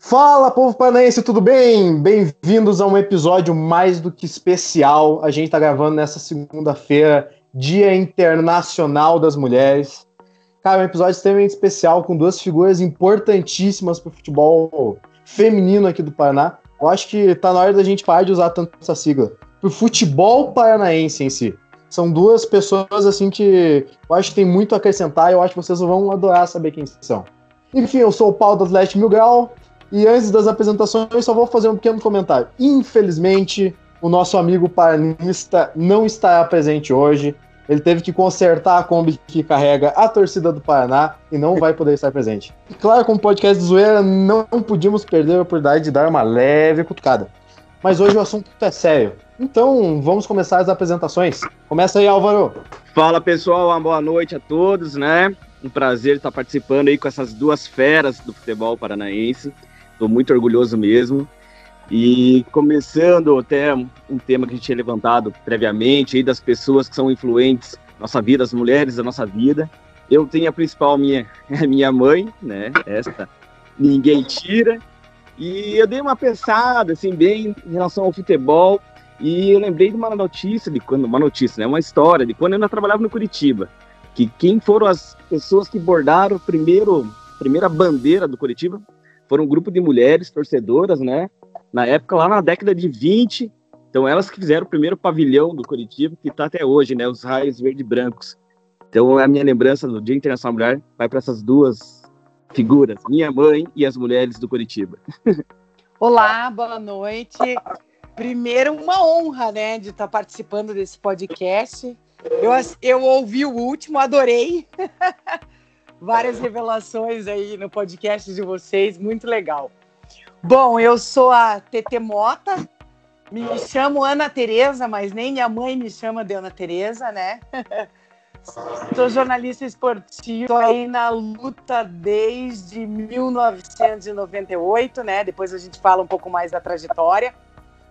Fala, povo paranaense, tudo bem? Bem-vindos a um episódio mais do que especial. A gente está gravando nessa segunda-feira, Dia Internacional das Mulheres. Cara, um episódio extremamente especial com duas figuras importantíssimas para o futebol feminino aqui do Paraná. Eu acho que tá na hora da gente parar de usar tanto essa sigla. Pro futebol paranaense em si. São duas pessoas assim que eu acho que tem muito a acrescentar e eu acho que vocês vão adorar saber quem são. Enfim, eu sou o Paulo do Atlético Mil Grau e antes das apresentações só vou fazer um pequeno comentário. Infelizmente, o nosso amigo paranista não estará presente hoje. Ele teve que consertar a Kombi que carrega a torcida do Paraná e não vai poder estar presente. E claro, como podcast de zoeira, não podíamos perder a oportunidade de dar uma leve cutucada. Mas hoje o assunto é sério. Então, vamos começar as apresentações. Começa aí, Álvaro. Fala, pessoal. Uma boa noite a todos, né? Um prazer estar participando aí com essas duas feras do futebol paranaense. Estou muito orgulhoso mesmo. E começando até um tema que a gente tinha levantado previamente, aí das pessoas que são influentes na nossa vida, as mulheres da nossa vida. Eu tenho a principal, minha, minha mãe, né? Esta ninguém tira. E eu dei uma pensada, assim, bem em relação ao futebol. E eu lembrei de uma notícia, de quando, uma notícia, né? Uma história de quando eu ainda trabalhava no Curitiba. Que quem foram as pessoas que bordaram o primeiro, primeira bandeira do Curitiba foram um grupo de mulheres torcedoras, né? na época, lá na década de 20. Então, elas que fizeram o primeiro pavilhão do Curitiba, que está até hoje, né? Os raios verde brancos. Então, a minha lembrança do Dia Internacional Mulher vai para essas duas figuras, minha mãe e as mulheres do Curitiba. Olá, boa noite. Primeiro, uma honra, né, de estar tá participando desse podcast. Eu, eu ouvi o último, adorei. Várias revelações aí no podcast de vocês, muito legal. Bom, eu sou a Tete Mota, me chamo Ana Tereza, mas nem minha mãe me chama de Ana Tereza, né? Sou jornalista esportivo, estou aí na luta desde 1998, né? Depois a gente fala um pouco mais da trajetória.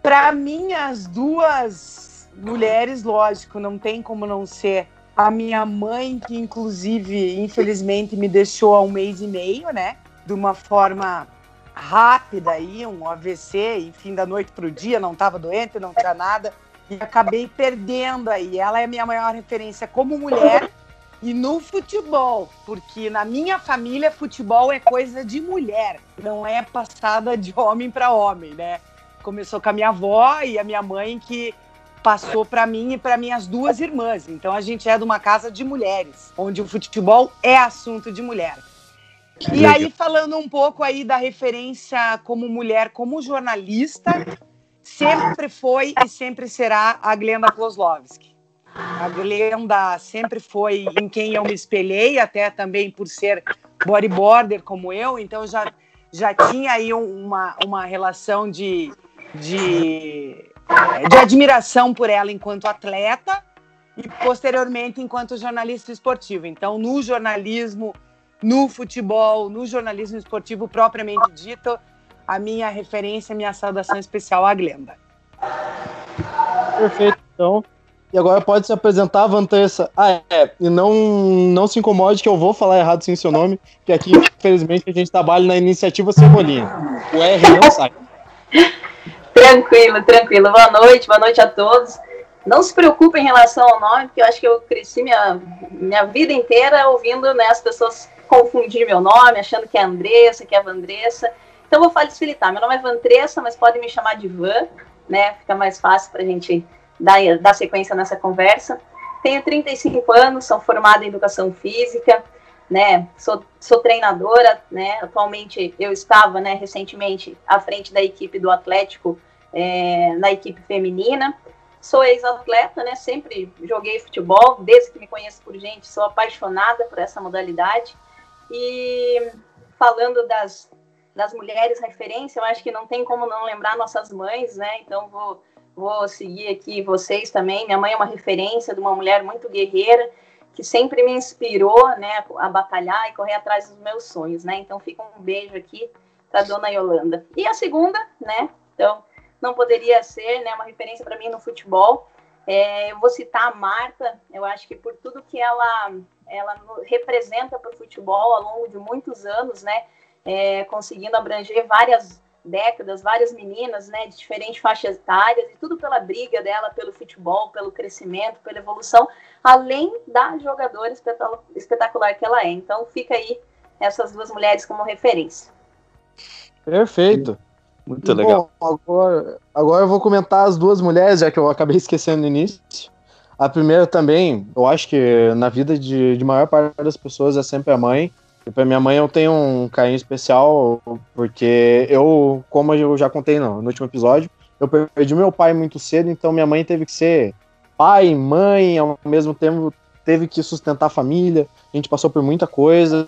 Para mim, as duas mulheres, lógico, não tem como não ser a minha mãe, que inclusive, infelizmente, me deixou há um mês e meio, né? De uma forma rápida aí, um AVC, enfim, da noite para o dia, não estava doente, não tinha nada, e acabei perdendo aí. Ela é a minha maior referência como mulher e no futebol, porque na minha família futebol é coisa de mulher, não é passada de homem para homem, né? Começou com a minha avó e a minha mãe que passou para mim e para minhas duas irmãs. Então a gente é de uma casa de mulheres, onde o futebol é assunto de mulher. E aí, falando um pouco aí da referência como mulher, como jornalista, sempre foi e sempre será a Glenda Kozlovski. A Glenda sempre foi em quem eu me espelhei, até também por ser bodyboarder como eu, então já, já tinha aí uma, uma relação de, de, de admiração por ela enquanto atleta e posteriormente enquanto jornalista esportivo. Então, no jornalismo no futebol, no jornalismo esportivo propriamente dito, a minha referência, minha saudação especial à Glenda. Perfeito, então. E agora pode se apresentar, Vanessa. Ah, é. E não, não se incomode que eu vou falar errado sem seu nome, que aqui, infelizmente, a gente trabalha na iniciativa Cebolinha. O R não sai. Tranquilo, tranquilo. Boa noite, boa noite a todos. Não se preocupe em relação ao nome, porque eu acho que eu cresci minha, minha vida inteira ouvindo né, as pessoas confundir meu nome, achando que é Andressa, que é Vandressa. Então, vou facilitar. Meu nome é Vandressa, mas podem me chamar de Van, né? Fica mais fácil para a gente dar, dar sequência nessa conversa. Tenho 35 anos, sou formada em Educação Física, né? Sou, sou treinadora, né? Atualmente, eu estava, né, recentemente, à frente da equipe do Atlético, é, na equipe feminina. Sou ex-atleta, né? Sempre joguei futebol, desde que me conheço por gente, sou apaixonada por essa modalidade. E falando das, das mulheres referência, eu acho que não tem como não lembrar nossas mães, né? Então vou, vou seguir aqui vocês também. Minha mãe é uma referência de uma mulher muito guerreira que sempre me inspirou, né, a batalhar e correr atrás dos meus sonhos, né? Então fica um beijo aqui para dona Yolanda. E a segunda, né? Então não poderia ser, né, uma referência para mim no futebol. É, eu vou citar a Marta. Eu acho que por tudo que ela ela representa para o futebol ao longo de muitos anos, né? é, conseguindo abranger várias décadas, várias meninas, né, de diferentes faixas etárias, e tudo pela briga dela pelo futebol, pelo crescimento, pela evolução, além da jogadora espetacular que ela é. Então fica aí essas duas mulheres como referência. Perfeito. Muito legal. Bom, agora, agora eu vou comentar as duas mulheres, já que eu acabei esquecendo no início. A primeira também, eu acho que na vida de, de maior parte das pessoas é sempre a mãe. E pra minha mãe eu tenho um carinho especial, porque eu, como eu já contei no, no último episódio, eu perdi meu pai muito cedo, então minha mãe teve que ser pai, mãe, ao mesmo tempo teve que sustentar a família. A gente passou por muita coisa.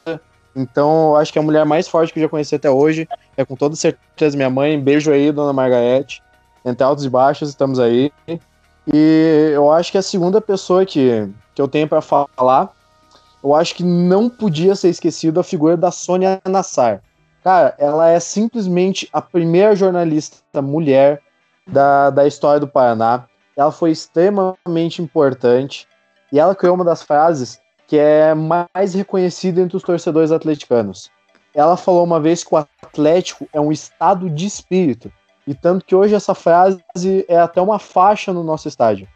Então, acho que a mulher mais forte que eu já conheci até hoje é com toda certeza minha mãe. Beijo aí, dona Margarete. Entre altos e baixos, estamos aí. E eu acho que a segunda pessoa que, que eu tenho para falar eu acho que não podia ser esquecido a figura da Sônia Nassar. Cara, ela é simplesmente a primeira jornalista mulher da, da história do Paraná. Ela foi extremamente importante e ela criou uma das frases que é mais reconhecida entre os torcedores atleticanos. Ela falou uma vez que o Atlético é um estado de espírito. E tanto que hoje essa frase é até uma faixa no nosso estádio.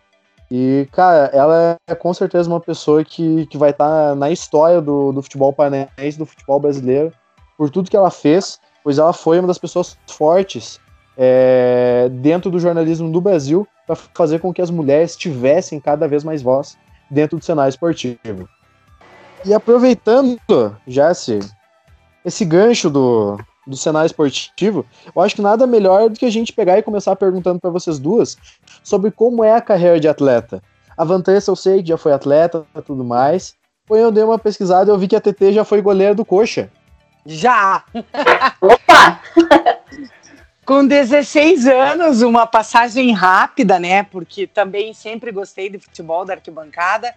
E, cara, ela é com certeza uma pessoa que, que vai estar tá na história do, do futebol paranaense, do futebol brasileiro, por tudo que ela fez, pois ela foi uma das pessoas fortes é, dentro do jornalismo do Brasil para fazer com que as mulheres tivessem cada vez mais voz dentro do cenário esportivo. E aproveitando já esse, esse gancho do, do cenário esportivo, eu acho que nada melhor do que a gente pegar e começar perguntando para vocês duas sobre como é a carreira de atleta. A Vanessa eu sei que já foi atleta e tudo mais. Foi eu dei uma pesquisada e eu vi que a TT já foi goleira do Coxa. Já! Opa! Com 16 anos, uma passagem rápida, né? Porque também sempre gostei de futebol da arquibancada.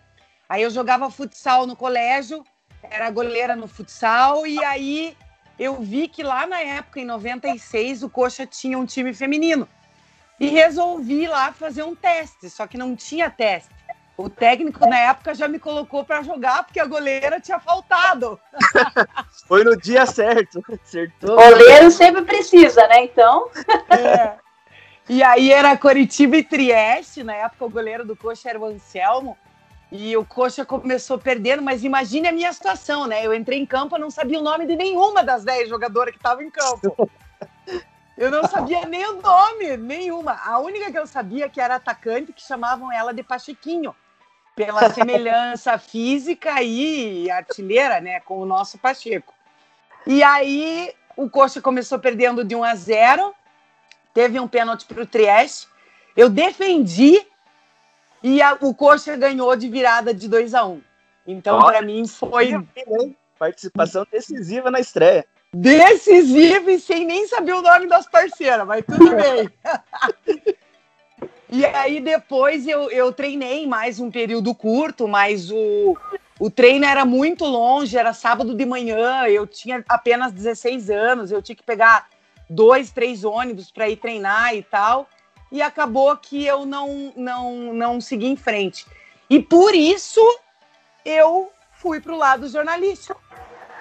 Aí eu jogava futsal no colégio, era goleira no futsal, e aí eu vi que lá na época, em 96, o Coxa tinha um time feminino. E resolvi lá fazer um teste, só que não tinha teste. O técnico na época já me colocou para jogar porque a goleira tinha faltado. Foi no dia certo. Acertou. Goleiro sempre precisa, né? Então. É. E aí era Coritiba e Trieste, na época o goleiro do Coxa era o Anselmo. E o Coxa começou perdendo, mas imagine a minha situação, né? Eu entrei em campo, eu não sabia o nome de nenhuma das 10 jogadoras que estavam em campo. Eu não sabia nem o nome, nenhuma. A única que eu sabia que era atacante, que chamavam ela de Pachequinho, pela semelhança física e artilheira, né, com o nosso Pacheco. E aí o Coxa começou perdendo de 1 a 0, teve um pênalti para o Trieste. Eu defendi e a, o Coxa ganhou de virada de 2 a 1 um. Então, para mim, foi. Participação decisiva na estreia. Decisiva e sem nem saber o nome das parceiras, mas tudo bem. e aí, depois eu, eu treinei mais um período curto, mas o, o treino era muito longe, era sábado de manhã, eu tinha apenas 16 anos, eu tinha que pegar dois, três ônibus para ir treinar e tal e acabou que eu não, não, não segui em frente. E por isso eu fui para o lado jornalístico,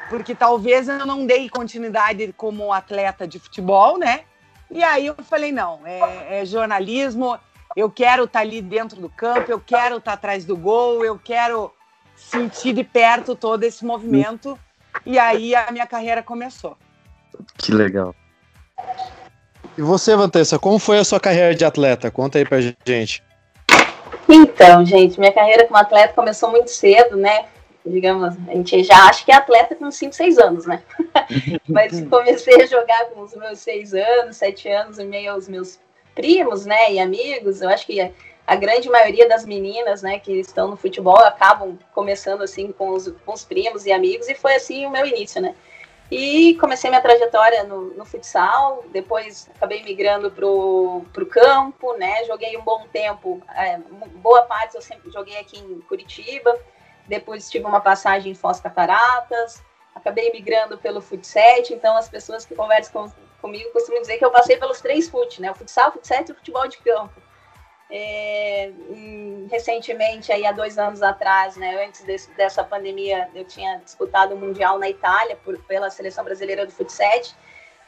porque talvez eu não dei continuidade como atleta de futebol, né? E aí eu falei, não, é, é jornalismo, eu quero estar tá ali dentro do campo, eu quero estar tá atrás do gol, eu quero sentir de perto todo esse movimento. E aí a minha carreira começou. Que legal. E você, Vanessa, como foi a sua carreira de atleta? Conta aí pra gente. Então, gente, minha carreira como atleta começou muito cedo, né? Digamos, a gente já acha que é atleta com 5, 6 anos, né? Mas comecei a jogar com os meus 6 anos, 7 anos, em meio aos meus primos, né, e amigos. Eu acho que a grande maioria das meninas, né, que estão no futebol acabam começando assim com os, com os primos e amigos, e foi assim o meu início, né? E comecei minha trajetória no, no futsal, depois acabei migrando pro, pro campo, né? Joguei um bom tempo, é, boa parte eu sempre joguei aqui em Curitiba, depois tive uma passagem em Foz Cataratas, acabei migrando pelo futset, então as pessoas que conversam com, comigo costumam dizer que eu passei pelos três fut, né? O futsal, o futset e o futebol de campo. É, recentemente, aí há dois anos atrás, né, antes desse, dessa pandemia, eu tinha disputado o Mundial na Itália por, pela Seleção Brasileira do Futsal.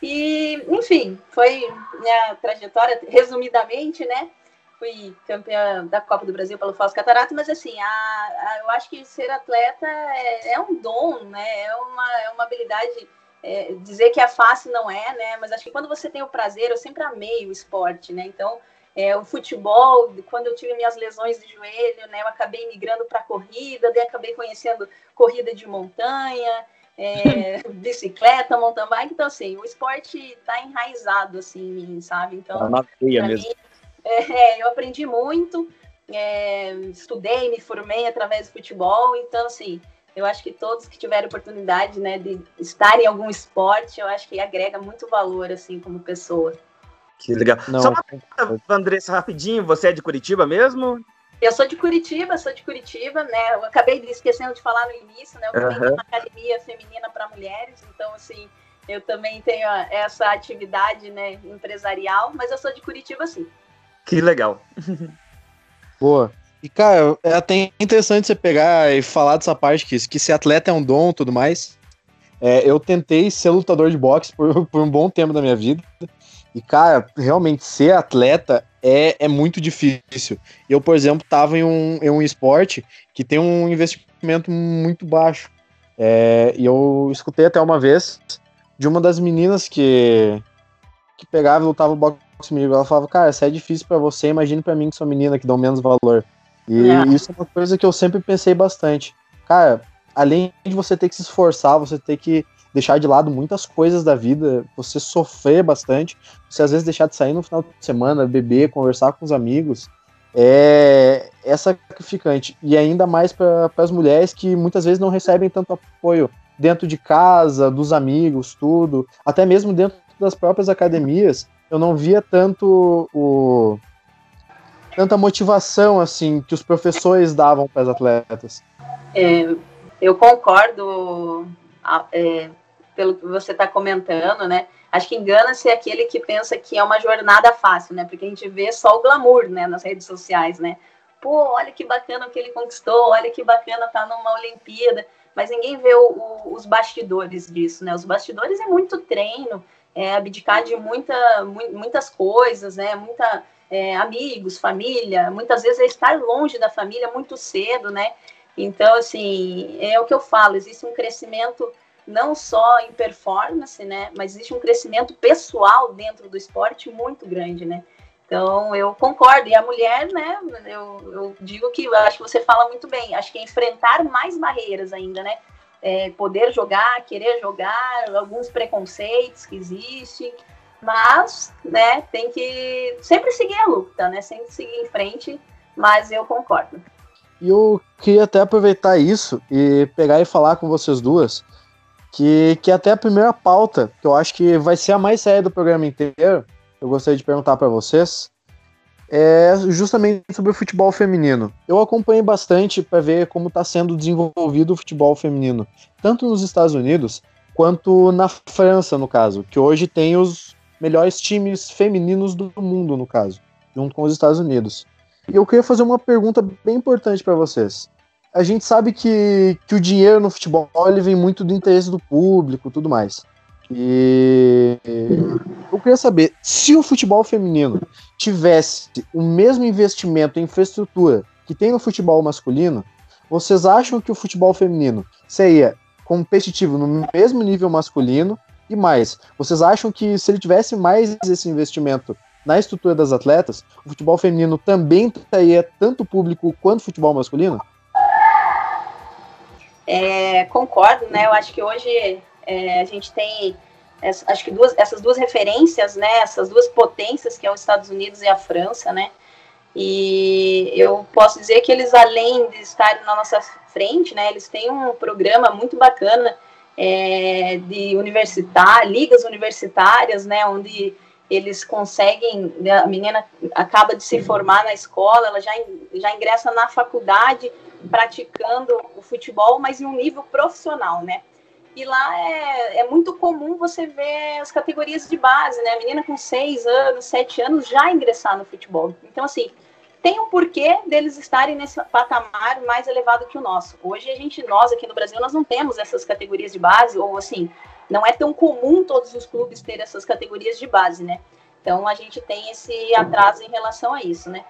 E, enfim, foi minha trajetória, resumidamente, né? Fui campeã da Copa do Brasil pelo Foz Catarato, mas assim, a, a, eu acho que ser atleta é, é, um dom, né? É uma, é uma habilidade. É, dizer que é fácil não é, né? Mas acho que quando você tem o prazer, eu sempre amei o esporte, né? Então, é, o futebol, quando eu tive minhas lesões de joelho, né, eu acabei migrando para corrida, daí acabei conhecendo corrida de montanha, é, bicicleta, mountain bike, então assim, o esporte está enraizado assim em mim, sabe? Então, tá na mesmo. Mim, é, eu aprendi muito, é, estudei, me formei através do futebol, então assim, eu acho que todos que tiverem oportunidade, né, de estar em algum esporte, eu acho que agrega muito valor assim como pessoa. Que legal. Não, Só uma pergunta, Andressa, rapidinho, você é de Curitiba mesmo? Eu sou de Curitiba, sou de Curitiba, né? Eu acabei de esquecendo de falar no início, né? Eu também uhum. tenho uma academia feminina para mulheres, então assim, eu também tenho essa atividade, né, empresarial, mas eu sou de Curitiba sim. Que legal. Boa. E, cara, é até interessante você pegar e falar dessa parte que, que ser atleta é um dom e tudo mais. É, eu tentei ser lutador de boxe por, por um bom tempo da minha vida. E, cara, realmente ser atleta é, é muito difícil. Eu, por exemplo, estava em um, em um esporte que tem um investimento muito baixo. É, e eu escutei até uma vez de uma das meninas que, que pegava e lutava boxe comigo. Ela falava, cara, isso é difícil para você, imagine para mim que sou menina, que dão menos valor. E é. isso é uma coisa que eu sempre pensei bastante. Cara, além de você ter que se esforçar, você ter que deixar de lado muitas coisas da vida, você sofrer bastante, você às vezes deixar de sair no final de semana, beber, conversar com os amigos, é, é sacrificante. E ainda mais para as mulheres que muitas vezes não recebem tanto apoio dentro de casa, dos amigos, tudo, até mesmo dentro das próprias academias, eu não via tanto o tanta motivação assim que os professores davam para as atletas. É, eu concordo é, pelo que você está comentando, né? Acho que engana-se aquele que pensa que é uma jornada fácil, né? Porque a gente vê só o glamour, né, nas redes sociais, né? Pô, olha que bacana o que ele conquistou, olha que bacana estar tá numa Olimpíada, mas ninguém vê o, o, os bastidores disso, né? Os bastidores é muito treino, é abdicar de muita, muitas coisas, né? Muita é, amigos, família, muitas vezes é estar longe da família muito cedo, né? Então, assim, é o que eu falo, existe um crescimento não só em performance, né, mas existe um crescimento pessoal dentro do esporte muito grande, né? Então, eu concordo. E a mulher, né, eu, eu digo que eu acho que você fala muito bem, acho que é enfrentar mais barreiras ainda, né? É, poder jogar, querer jogar, alguns preconceitos que existem, mas, né, tem que sempre seguir a luta, né? Sempre seguir em frente, mas eu concordo. E eu queria até aproveitar isso e pegar e falar com vocês duas que, que até a primeira pauta, que eu acho que vai ser a mais séria do programa inteiro, eu gostaria de perguntar para vocês, é justamente sobre o futebol feminino. Eu acompanhei bastante para ver como está sendo desenvolvido o futebol feminino, tanto nos Estados Unidos quanto na França, no caso, que hoje tem os melhores times femininos do mundo, no caso, junto com os Estados Unidos. E eu queria fazer uma pergunta bem importante para vocês a gente sabe que, que o dinheiro no futebol ele vem muito do interesse do público tudo mais. E eu queria saber se o futebol feminino tivesse o mesmo investimento em infraestrutura que tem no futebol masculino, vocês acham que o futebol feminino seria competitivo no mesmo nível masculino? E mais, vocês acham que se ele tivesse mais esse investimento na estrutura das atletas, o futebol feminino também teria tanto público quanto o futebol masculino? É, concordo, né? Eu acho que hoje é, a gente tem essa, acho que duas, essas duas referências, né? Essas duas potências que é os Estados Unidos e a França, né? E eu posso dizer que eles, além de estarem na nossa frente, né? Eles têm um programa muito bacana é, de universitário, ligas universitárias, né? Onde eles conseguem, né, a menina acaba de se formar na escola, ela já, já ingressa na faculdade praticando o futebol, mas em um nível profissional, né? E lá é, é muito comum você ver as categorias de base, né? A menina com seis anos, sete anos já ingressar no futebol. Então, assim, tem um porquê deles estarem nesse patamar mais elevado que o nosso. Hoje a gente, nós aqui no Brasil, nós não temos essas categorias de base, ou assim, não é tão comum todos os clubes ter essas categorias de base, né? Então a gente tem esse atraso em relação a isso, né?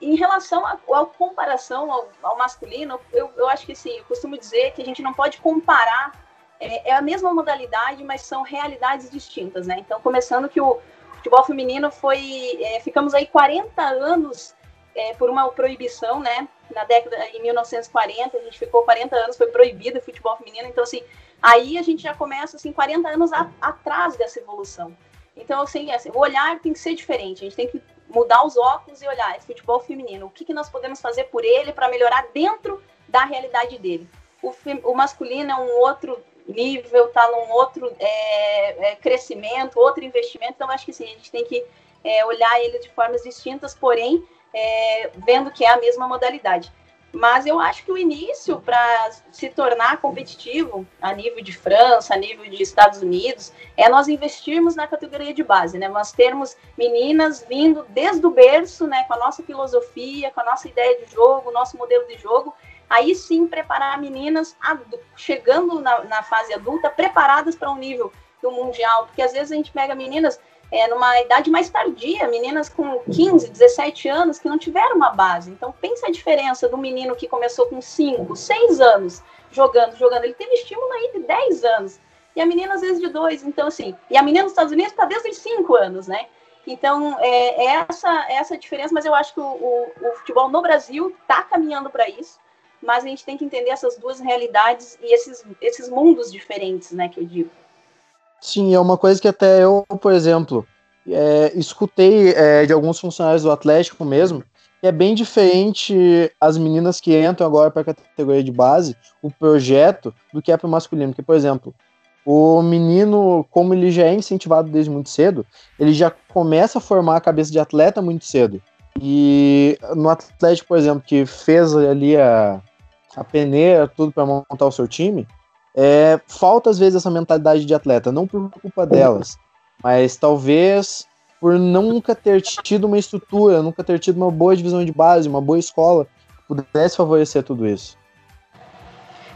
Em relação à comparação ao, ao, masculino, eu, eu acho que sim, eu costumo dizer que a gente não pode comparar, é, é, a mesma modalidade, mas são realidades distintas, né? Então, começando que o futebol feminino foi, é, ficamos aí 40 anos é, por uma proibição, né? Na década, em 1940, a gente ficou 40 anos, foi proibido o futebol feminino, então, assim, aí a gente já começa, assim, 40 anos a, atrás dessa evolução. Então, assim, assim, o olhar tem que ser diferente, a gente tem que mudar os óculos e olhar esse futebol feminino. O que, que nós podemos fazer por ele para melhorar dentro da realidade dele? O, o, masculino é um outro nível, está num outro é, é, crescimento, outro investimento. Então, acho que sim, a gente tem que é, olhar ele de formas distintas, porém, é, vendo que é a mesma modalidade. Mas eu acho que o início para se tornar competitivo a nível de França, a nível de Estados Unidos, é nós investirmos na categoria de base, né? Nós termos meninas vindo desde o berço, né, com a nossa filosofia, com a nossa ideia de jogo, nosso modelo de jogo, aí sim preparar meninas chegando na, na fase adulta preparadas para um nível do mundial, porque às vezes a gente pega meninas é, numa idade mais tardia, meninas com 15, 17 anos que não tiveram uma base. Então, pensa a diferença do menino que começou com 5, 6 anos jogando, jogando. Ele teve estímulo aí de 10 anos. E a menina, às vezes, de 2. Então, assim, e a menina nos Estados Unidos está desde os 5 anos, né? Então, é, é essa, é essa diferença, mas eu acho que o, o, o futebol no Brasil está caminhando para isso, mas a gente tem que entender essas duas realidades e esses, esses mundos diferentes, né, que eu digo. Sim, é uma coisa que até eu, por exemplo, é, escutei é, de alguns funcionários do Atlético mesmo, que é bem diferente as meninas que entram agora para a categoria de base, o projeto, do que é para o masculino. Porque, por exemplo, o menino, como ele já é incentivado desde muito cedo, ele já começa a formar a cabeça de atleta muito cedo. E no Atlético, por exemplo, que fez ali a, a peneira, tudo para montar o seu time, é, falta às vezes essa mentalidade de atleta, não por culpa delas, mas talvez por nunca ter tido uma estrutura, nunca ter tido uma boa divisão de base, uma boa escola, pudesse favorecer tudo isso.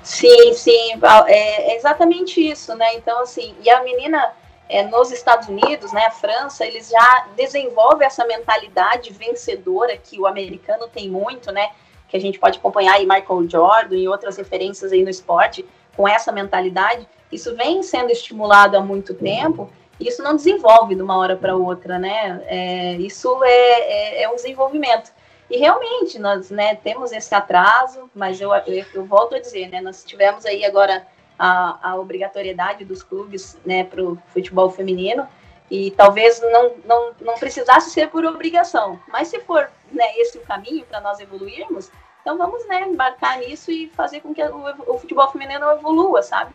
Sim, sim, é, é exatamente isso, né? Então, assim, e a menina é, nos Estados Unidos, né, a França, eles já desenvolvem essa mentalidade vencedora que o americano tem muito, né? Que a gente pode acompanhar aí Michael Jordan e outras referências aí no esporte, com essa mentalidade, isso vem sendo estimulado há muito tempo, e isso não desenvolve de uma hora para outra, né? É, isso é, é, é, um desenvolvimento. E realmente, nós né, temos esse atraso, mas eu, eu, eu, volto a dizer, né, nós tivemos aí agora a, a obrigatoriedade dos clubes né, para o futebol feminino, e talvez não, não, não precisasse ser por obrigação, mas se for né, esse o caminho para nós evoluirmos, então vamos, né, embarcar nisso e fazer com que o, o futebol feminino evolua, sabe?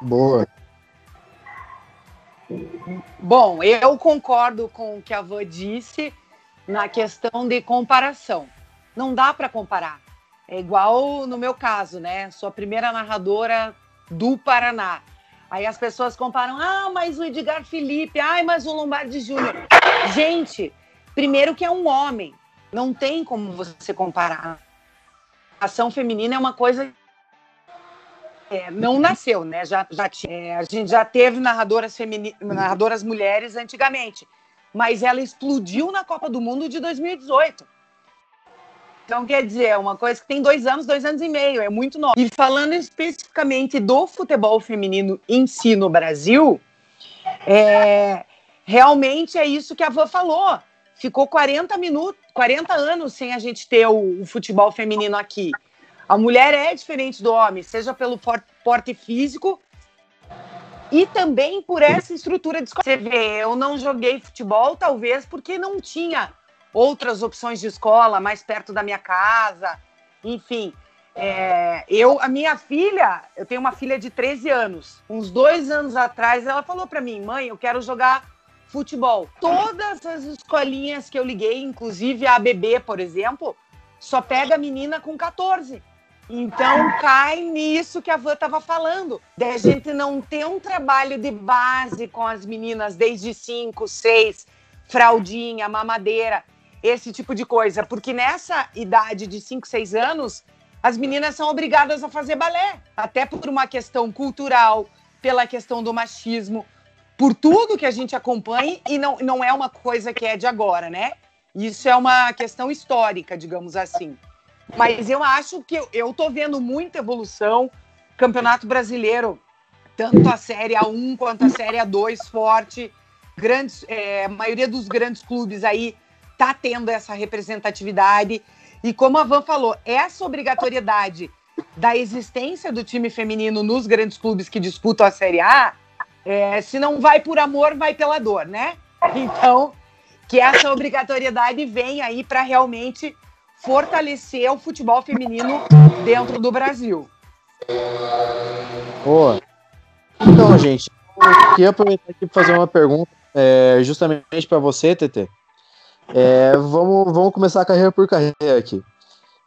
Boa. Bom, eu concordo com o que a Van disse na questão de comparação. Não dá para comparar. É igual no meu caso, né? Sou a primeira narradora do Paraná. Aí as pessoas comparam, ah, mas o Edgar Felipe, ai, mas o Lombardi Júnior. Gente, primeiro que é um homem. Não tem como você comparar. A ação feminina é uma coisa é, não nasceu, né? Já, já é, a gente já teve narradoras, femini... narradoras mulheres antigamente, mas ela explodiu na Copa do Mundo de 2018. Então, quer dizer, é uma coisa que tem dois anos, dois anos e meio, é muito nova. E falando especificamente do futebol feminino em si no Brasil, é, realmente é isso que a Van falou. Ficou 40 minutos, 40 anos sem a gente ter o, o futebol feminino aqui. A mulher é diferente do homem, seja pelo porte físico e também por essa estrutura de escola. Você vê, eu não joguei futebol, talvez porque não tinha outras opções de escola mais perto da minha casa. Enfim, é, eu, a minha filha, eu tenho uma filha de 13 anos. Uns dois anos atrás, ela falou para mim, mãe, eu quero jogar futebol. Todas as escolinhas que eu liguei, inclusive a ABB, por exemplo, só pega menina com 14. Então cai nisso que a Van estava falando, da gente não ter um trabalho de base com as meninas desde 5, 6, fraldinha, mamadeira. esse tipo de coisa, porque nessa idade de 5, 6 anos, as meninas são obrigadas a fazer balé, até por uma questão cultural, pela questão do machismo, por tudo que a gente acompanha e não, não é uma coisa que é de agora, né? Isso é uma questão histórica, digamos assim. Mas eu acho que eu, tô vendo muita evolução. Campeonato Brasileiro, tanto a Série A1 quanto a Série A2 forte. Grandes, é, a maioria dos grandes clubes aí tá tendo essa representatividade. E como a Van falou, essa obrigatoriedade da existência do time feminino nos grandes clubes que disputam a Série A, é, se não vai por amor, vai pela dor, né? Então, que essa obrigatoriedade vem aí para realmente fortalecer o futebol feminino dentro do Brasil. Boa. Então, gente, eu queria aproveitar aqui para fazer uma pergunta é, justamente para você, TT. É, vamos, vamos começar carreira por carreira aqui.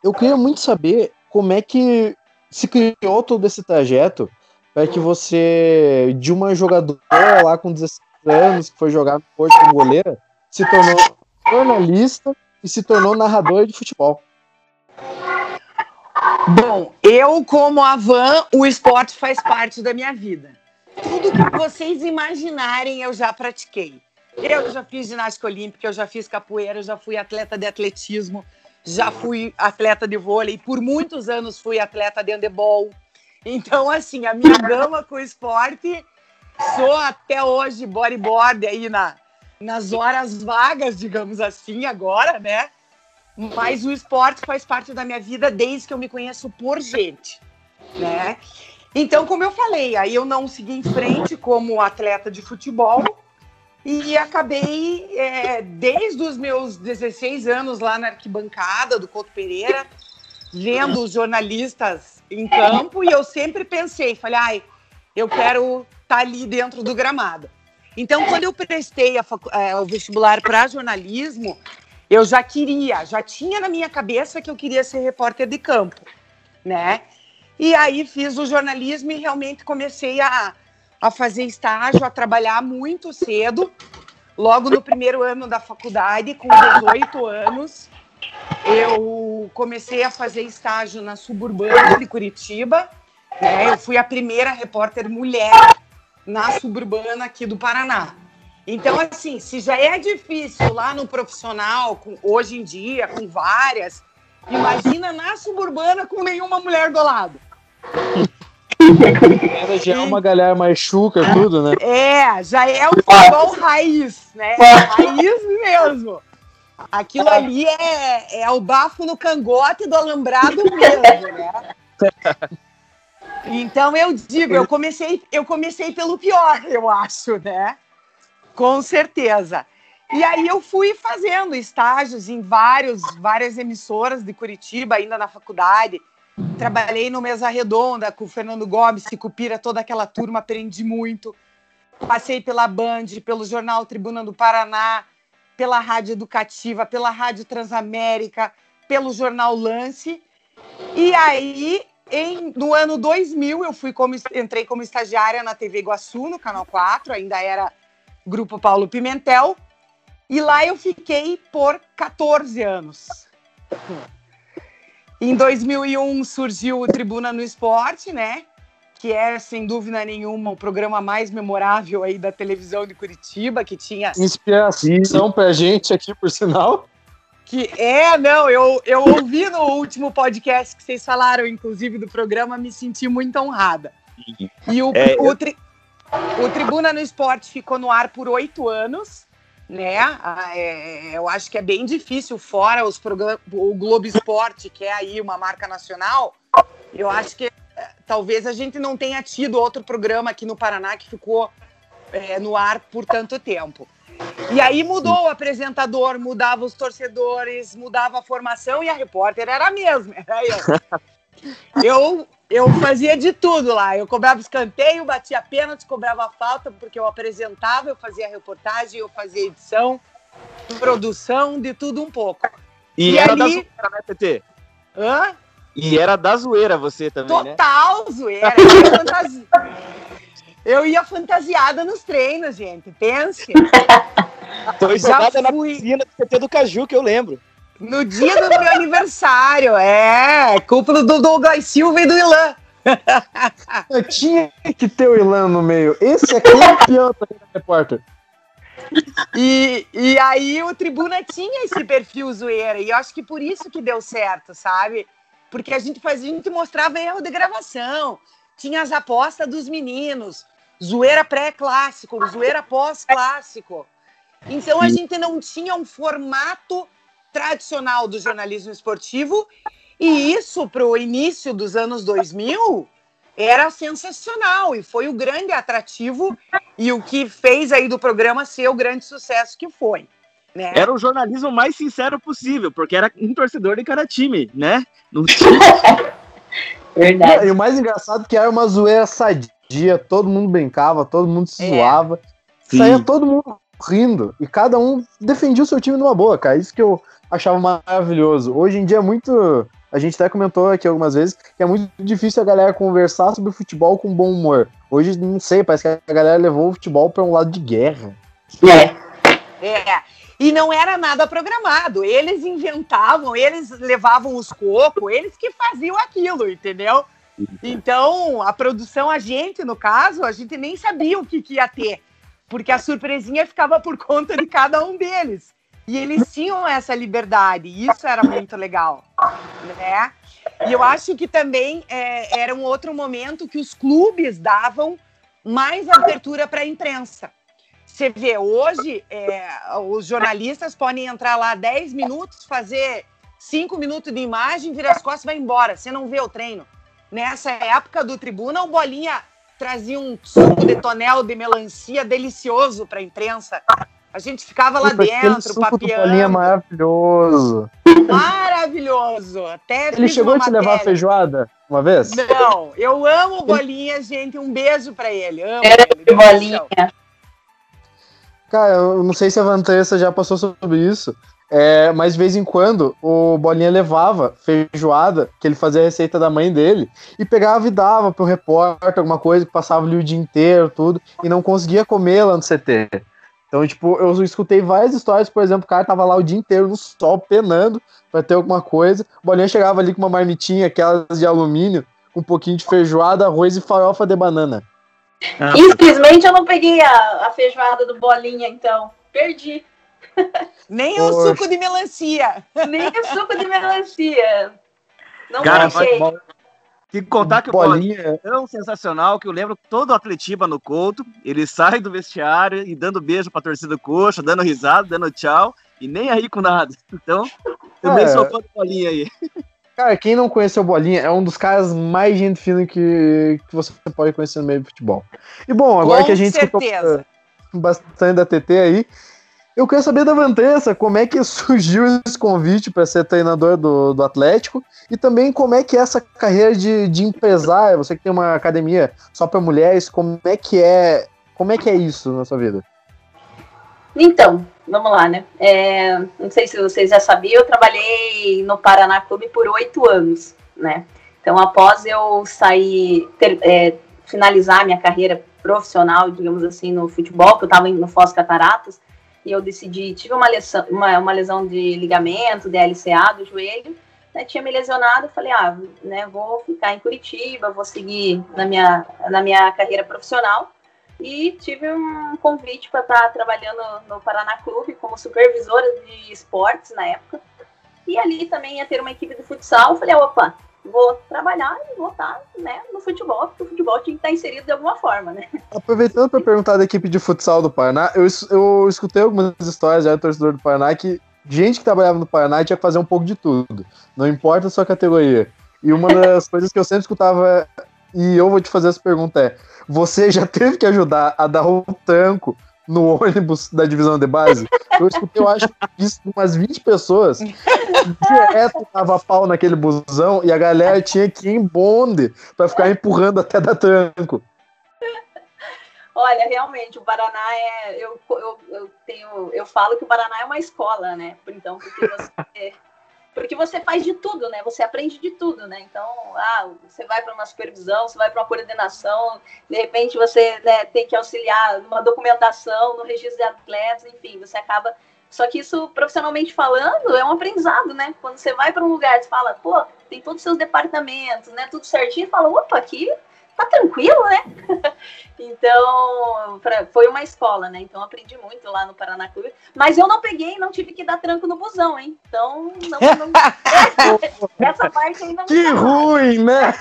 Eu queria muito saber como é que se criou todo esse trajeto para que você, de uma jogadora lá com 16 anos, que foi jogar Porto como goleira, se tornou jornalista e se tornou narrador de futebol. Bom, eu, como a Van, o esporte faz parte da minha vida. Tudo que vocês imaginarem, eu já pratiquei. Eu já fiz ginástica olímpica, eu já fiz capoeira, eu já fui atleta de atletismo, já fui atleta de vôlei, por muitos anos fui atleta de handebol. Então, assim, a minha gama com o esporte, sou até hoje bodyboard aí na, nas horas vagas, digamos assim, agora, né? Mas o esporte faz parte da minha vida desde que eu me conheço por gente, né? Então, como eu falei, aí eu não segui em frente como atleta de futebol, e acabei, é, desde os meus 16 anos lá na arquibancada do Couto Pereira, vendo os jornalistas em campo, e eu sempre pensei, falei, ai, eu quero estar tá ali dentro do gramado. Então, quando eu prestei é, o vestibular para jornalismo, eu já queria, já tinha na minha cabeça que eu queria ser repórter de campo, né? E aí fiz o jornalismo e realmente comecei a, a fazer estágio, a trabalhar muito cedo, logo no primeiro ano da faculdade, com 18 anos. Eu comecei a fazer estágio na suburbana de Curitiba. Né? Eu fui a primeira repórter mulher na suburbana aqui do Paraná. Então, assim, se já é difícil lá no profissional, com, hoje em dia, com várias, imagina na suburbana com nenhuma mulher do lado. Era já é uma galera mais chuca, tudo, né? É, já é o futebol raiz, né? Raiz mesmo. Aquilo ali é, é o bafo no cangote do alambrado mesmo, né? Então eu digo, eu comecei, eu comecei pelo pior, eu acho, né? Com certeza. E aí eu fui fazendo estágios em vários, várias emissoras de Curitiba, ainda na faculdade. Trabalhei no Mesa Redonda com o Fernando Gomes, Cupira, toda aquela turma, aprendi muito. Passei pela Band, pelo Jornal Tribuna do Paraná, pela Rádio Educativa, pela Rádio Transamérica, pelo Jornal Lance. E aí, em, no ano 2000, eu fui como, entrei como estagiária na TV Iguaçu, no Canal 4, ainda era Grupo Paulo Pimentel. E lá eu fiquei por 14 anos. Em 2001 surgiu o Tribuna no Esporte, né? Que é, sem dúvida nenhuma, o programa mais memorável aí da televisão de Curitiba, que tinha... Inspiração pra gente aqui, por sinal. Que é, não, eu, eu ouvi no último podcast que vocês falaram, inclusive, do programa, me senti muito honrada. E o, é, o, tri, o Tribuna no Esporte ficou no ar por oito anos, né? Ah, é, eu acho que é bem difícil, fora os o Globo Esporte, que é aí uma marca nacional, eu acho que é, talvez a gente não tenha tido outro programa aqui no Paraná que ficou é, no ar por tanto tempo. E aí mudou o apresentador, mudava os torcedores, mudava a formação e a repórter era a mesma. Era eu. eu eu fazia de tudo lá. Eu cobrava escanteio, batia pênalti, cobrava falta, porque eu apresentava, eu fazia reportagem, eu fazia edição, produção, de tudo um pouco. E, e era ali... da zoeira, né, PT? Hã? E era da zoeira você também, né? Total né? zoeira. Eu ia, fantasi... eu ia fantasiada nos treinos, gente. Pense. Foi jogada na piscina do CT do Caju, que eu lembro. No dia do meu aniversário, é. Culpa do Douglas Silva e do Ilan. Eu tinha que ter o Ilan no meio. Esse é campeão também repórter. E, e aí o Tribuna tinha esse perfil zoeira, e eu acho que por isso que deu certo, sabe? Porque a gente fazia, a gente mostrava erro de gravação, tinha as apostas dos meninos, zoeira pré-clássico, zoeira pós-clássico. Então a gente não tinha um formato tradicional do jornalismo esportivo, e isso para o início dos anos 2000 era sensacional. E foi o grande atrativo e o que fez aí do programa ser o grande sucesso que foi. Né? Era o jornalismo mais sincero possível, porque era um torcedor de cada time, né? Não tinha... Verdade. E o mais engraçado é que era uma zoeira sadia, todo mundo brincava, todo mundo se é. zoava, Sim. saía todo mundo rindo e cada um defendia o seu time numa boa, cara. Isso que eu achava maravilhoso. Hoje em dia é muito a gente até comentou aqui algumas vezes que é muito difícil a galera conversar sobre futebol com bom humor. Hoje, não sei, parece que a galera levou o futebol para um lado de guerra. É. É. E não era nada programado. Eles inventavam, eles levavam os cocos, eles que faziam aquilo, entendeu? Então, a produção, a gente, no caso, a gente nem sabia o que, que ia ter. Porque a surpresinha ficava por conta de cada um deles. E eles tinham essa liberdade, e isso era muito legal, né? E eu acho que também é, era um outro momento que os clubes davam mais abertura para a imprensa. Você vê, hoje é, os jornalistas podem entrar lá 10 minutos, fazer 5 minutos de imagem, virar as costas e vai embora. Você não vê o treino. Nessa época do Tribuna, o Bolinha trazia um suco de tonel de melancia delicioso para a imprensa. A gente ficava lá dentro, papiando. é maravilhoso. Maravilhoso. Até Ele chegou a te levar a feijoada uma vez? Não, eu amo Bolinha, gente. Um beijo pra ele. Amo ele. Bolinha. Cara, eu não sei se a Vanessa já passou sobre isso. É, mas de vez em quando o Bolinha levava feijoada, que ele fazia a receita da mãe dele, e pegava e dava pro repórter alguma coisa que passava ali o dia inteiro, tudo, e não conseguia comer lá no CT. Então, tipo, eu escutei várias histórias, por exemplo, o cara tava lá o dia inteiro no sol, penando pra ter alguma coisa. O Bolinha chegava ali com uma marmitinha, aquelas de alumínio, com um pouquinho de feijoada, arroz e farofa de banana. Ah, Infelizmente eu não peguei a, a feijoada do Bolinha, então. Perdi. Nem Poxa. o suco de melancia. Nem o suco de melancia. Não Cara, tem que contar que Bolinha. o Bolinha é tão sensacional que eu lembro todo o Atletiba no Couto, ele sai do vestiário e dando beijo pra torcida do Coxa, dando risada, dando tchau, e nem aí com nada. Então, também é. sou fã do Bolinha aí. Cara, quem não conheceu o Bolinha é um dos caras mais gente fina que, que você pode conhecer no meio do futebol. E bom, agora com que a gente certeza. bastante da TT aí, eu quero saber da Vanessa como é que surgiu esse convite para ser treinador do, do Atlético e também como é que é essa carreira de, de empresário, você que tem uma academia só para mulheres, como é que é como é que é isso na sua vida? Então, vamos lá, né? É, não sei se vocês já sabiam, eu trabalhei no Paraná Clube por oito anos, né? Então, após eu sair, ter, é, finalizar minha carreira profissional, digamos assim, no futebol, que eu estava no Foz Cataratas, e eu decidi, tive uma lesão, uma, uma lesão de ligamento, de LCA do joelho, né, tinha me lesionado, falei, ah, né, vou ficar em Curitiba, vou seguir na minha, na minha carreira profissional, e tive um convite para estar trabalhando no Paraná Clube como supervisora de esportes na época, e ali também ia ter uma equipe de futsal, falei, opa, vou trabalhar e vou estar né, no futebol, porque o futebol tinha que estar inserido de alguma forma, né? Aproveitando para perguntar da equipe de futsal do Paraná, eu, eu escutei algumas histórias já do torcedor do Paraná que gente que trabalhava no Paraná tinha que fazer um pouco de tudo, não importa a sua categoria. E uma das coisas que eu sempre escutava, e eu vou te fazer essa pergunta é: você já teve que ajudar a dar um tranco no ônibus da divisão de base. Eu escutei, eu acho, isso de umas 20 pessoas. Direto tava pau naquele busão e a galera tinha que ir em bonde para ficar empurrando até dar tranco. Olha, realmente, o Paraná é. Eu, eu, eu, tenho, eu falo que o Paraná é uma escola, né? Então, porque você porque você faz de tudo, né? Você aprende de tudo, né? Então, ah, você vai para uma supervisão, você vai para uma coordenação, de repente você né, tem que auxiliar numa documentação, no registro de atletas, enfim, você acaba. Só que isso, profissionalmente falando, é um aprendizado, né? Quando você vai para um lugar, você fala, pô, tem todos os seus departamentos, né? Tudo certinho, fala, opa, aqui tá tranquilo, né? então, pra, foi uma escola, né? Então, aprendi muito lá no Paraná Clube. Mas eu não peguei, não tive que dar tranco no busão, hein? Então, não. não essa parte ainda não. Que tá ruim, né?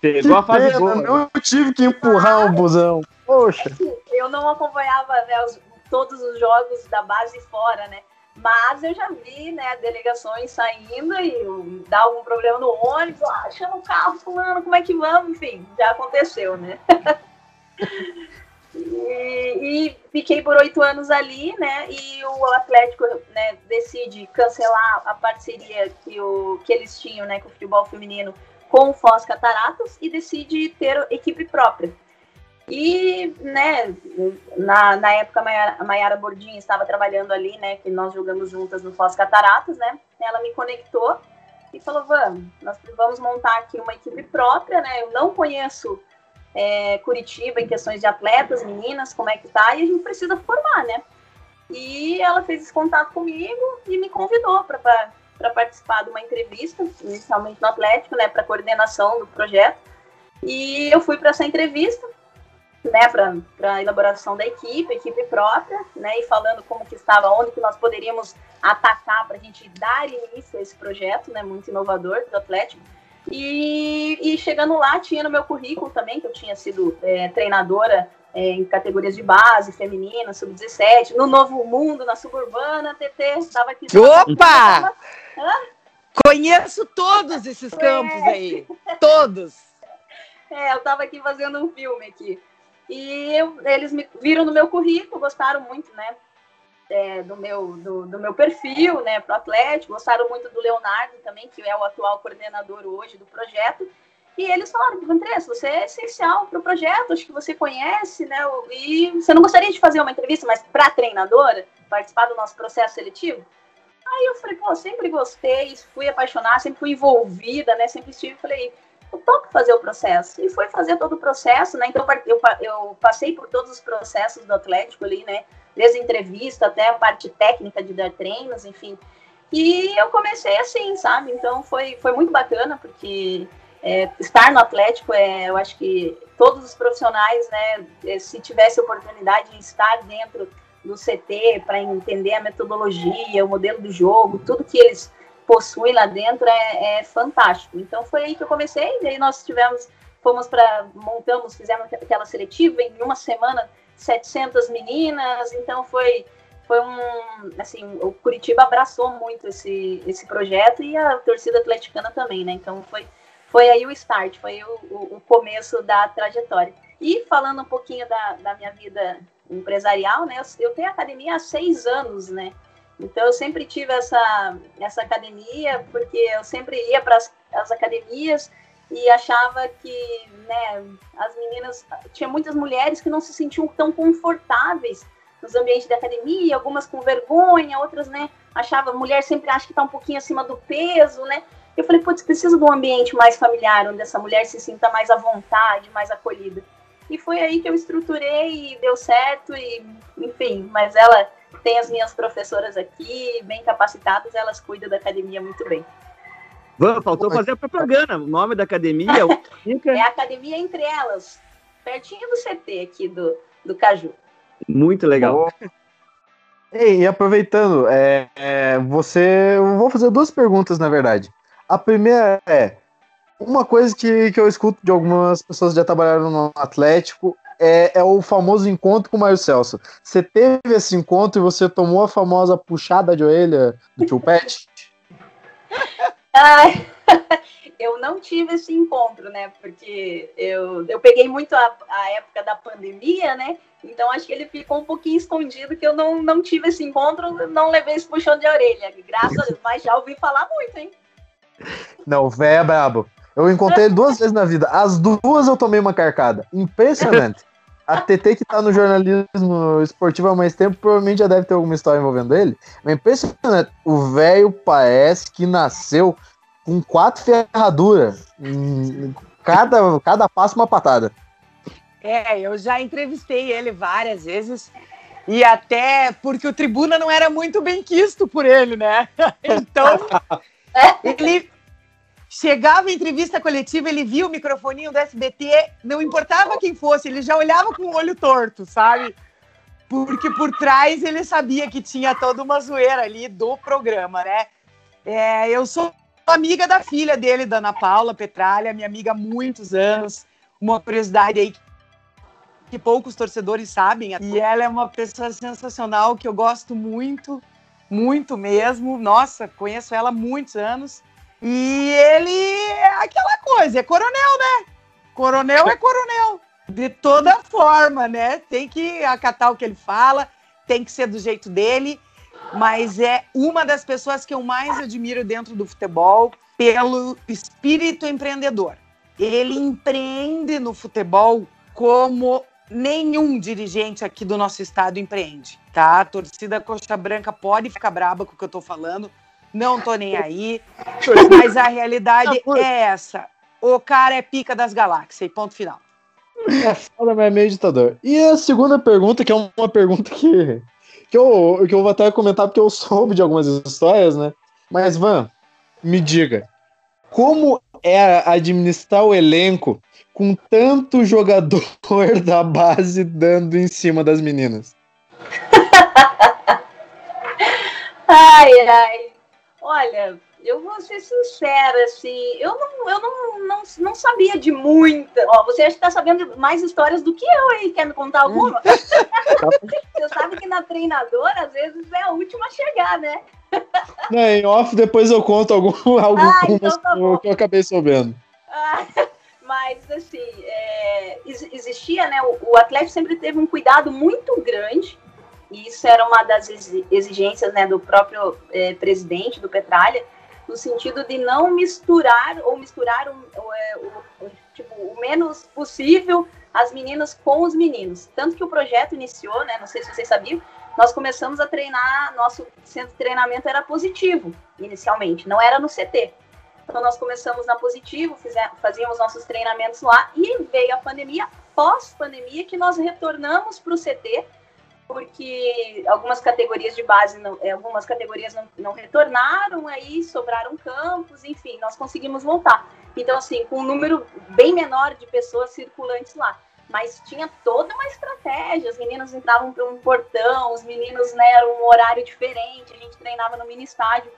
Pegou a fase pena, boa. Não tive que empurrar o busão. Poxa. Eu não acompanhava né, os, todos os jogos da base fora, né? Mas eu já vi, né, delegações saindo e dá algum problema no ônibus, ah, chama o carro, fulano, como é que vamos? Enfim, já aconteceu, né? e, e, fiquei por oito anos ali, né? E o Atlético né, decide cancelar a parceria que, o, que eles tinham né, com o futebol feminino com o Foz Cataratas e decide ter equipe própria. E, né, na, na época a Mayara Bordinha estava trabalhando ali, né, que nós jogamos juntas no Foz Cataratas, né, ela me conectou e falou, vamos, nós vamos montar aqui uma equipe própria, né, eu não conheço é, Curitiba em questões de atletas, meninas, como é que tá, e a gente precisa formar, né. E ela fez esse contato comigo e me convidou para participar de uma entrevista, inicialmente no Atlético, né, para coordenação do projeto. E eu fui para essa entrevista, né, para a elaboração da equipe, equipe própria, né, e falando como que estava, onde que nós poderíamos atacar para a gente dar início a esse projeto, né, muito inovador do Atlético. E, e chegando lá, tinha no meu currículo também que eu tinha sido é, treinadora é, em categorias de base, feminina, sub-17, no Novo Mundo, na Suburbana, TT, estava aqui. Opa! Conheço todos esses campos aí, todos. É, eu estava aqui fazendo um filme aqui. E eu, eles me viram no meu currículo, gostaram muito, né? É, do, meu, do, do, meu perfil, né, para o Atlético, gostaram muito do Leonardo também, que é o atual coordenador hoje do projeto. E eles falaram, Andressa, você é essencial para o projeto, acho que você conhece, né? E você não gostaria de fazer uma entrevista, mas para treinadora, participar do nosso processo seletivo? Aí eu falei, pô, sempre gostei, fui apaixonada, sempre fui envolvida, né? Sempre estive, falei, eu toco fazer o processo. E foi fazer todo o processo, né? Então eu, eu passei por todos os processos do Atlético ali, né? Desde entrevista até a parte técnica de dar treinos, enfim. E eu comecei assim, sabe? Então foi, foi muito bacana, porque é, estar no Atlético, é, eu acho que todos os profissionais, né, é, se tivesse oportunidade de estar dentro do CT para entender a metodologia, o modelo do jogo, tudo que eles possui lá dentro é, é fantástico. Então foi aí que eu comecei, e aí nós tivemos, fomos para, montamos, fizemos aquela seletiva em uma semana, 700 meninas, então foi foi um, assim, o Curitiba abraçou muito esse, esse projeto e a torcida atleticana também, né? Então foi, foi aí o start, foi o, o, o começo da trajetória. E falando um pouquinho da, da minha vida empresarial, né? Eu, eu tenho academia há seis anos, né? Então eu sempre tive essa, essa academia, porque eu sempre ia para as academias e achava que né, as meninas, tinha muitas mulheres que não se sentiam tão confortáveis nos ambientes da academia, algumas com vergonha, outras, né, achava, mulher sempre acha que está um pouquinho acima do peso, né, eu falei, putz, preciso de um ambiente mais familiar, onde essa mulher se sinta mais à vontade, mais acolhida. E foi aí que eu estruturei e deu certo, e enfim, mas ela tem as minhas professoras aqui, bem capacitadas, elas cuidam da academia muito bem. Vamos, faltou fazer a propaganda. O nome da academia fica... é a Academia Entre Elas, pertinho do CT aqui do, do Caju. Muito legal. Ei, e aproveitando, é, é, você. Eu vou fazer duas perguntas, na verdade. A primeira é: uma coisa que, que eu escuto de algumas pessoas que já trabalharam no Atlético é, é o famoso encontro com o Mário Celso. Você teve esse encontro e você tomou a famosa puxada de orelha do tio Pet? Ai, eu não tive esse encontro, né? Porque eu, eu peguei muito a, a época da pandemia, né? Então acho que ele ficou um pouquinho escondido, que eu não, não tive esse encontro, não levei esse puxão de orelha. Graças a Deus, mas já ouvi falar muito, hein? Não, é brabo. Eu encontrei ele duas vezes na vida. As duas eu tomei uma carcada. Impressionante. A TT que tá no jornalismo esportivo há mais tempo, provavelmente já deve ter alguma história envolvendo ele. Mas impressionante. O velho parece que nasceu com quatro ferraduras. Cada, cada passo uma patada. É, eu já entrevistei ele várias vezes. E até porque o Tribuna não era muito bem quisto por ele, né? Então, ele chegava em entrevista coletiva, ele via o microfoninho do SBT, não importava quem fosse, ele já olhava com o olho torto, sabe? Porque por trás ele sabia que tinha toda uma zoeira ali do programa, né? É, eu sou amiga da filha dele, da Ana Paula Petralha, minha amiga há muitos anos. Uma curiosidade aí que poucos torcedores sabem. E ela é uma pessoa sensacional que eu gosto muito, muito mesmo. Nossa, conheço ela há muitos anos. E ele é aquela coisa, é coronel, né? Coronel é coronel. De toda forma, né? Tem que acatar o que ele fala, tem que ser do jeito dele. Mas é uma das pessoas que eu mais admiro dentro do futebol pelo espírito empreendedor. Ele empreende no futebol como nenhum dirigente aqui do nosso estado empreende, tá? A torcida Coxa Branca pode ficar braba com o que eu tô falando, não tô nem aí, mas a realidade é essa. O cara é pica das galáxias, e ponto final. É foda, mas é meio ditador. E a segunda pergunta, que é uma pergunta que, que, eu, que eu vou até comentar porque eu soube de algumas histórias, né? Mas, Van, me diga, como é administrar o elenco com tanto jogador da base dando em cima das meninas? ai, ai. Olha, eu vou ser sincera, assim, eu não, eu não, não, não sabia de muita. Ó, você acha que tá sabendo mais histórias do que eu aí, quer me contar alguma? você sabe que na treinadora, às vezes, é a última a chegar, né? Não, em off depois eu conto algum, algumas ah, então tá que eu acabei sabendo. Ah, mas, assim, é, existia, né? O, o Atlético sempre teve um cuidado muito grande, e isso era uma das exigências né, do próprio é, presidente do Petralha, no sentido de não misturar ou misturar é, o, tipo, o menos possível as meninas com os meninos. Tanto que o projeto iniciou, né? Não sei se vocês sabiam, nós começamos a treinar, nosso centro de treinamento era positivo, inicialmente, não era no CT. Então, nós começamos na Positivo, fazíamos nossos treinamentos lá e veio a pandemia, pós-pandemia, que nós retornamos para o CT, porque algumas categorias de base, não, eh, algumas categorias não, não retornaram, aí sobraram campos, enfim, nós conseguimos voltar. Então, assim, com um número bem menor de pessoas circulantes lá. Mas tinha toda uma estratégia, as meninas entravam para um portão, os meninos, né, um horário diferente, a gente treinava no mini estádio.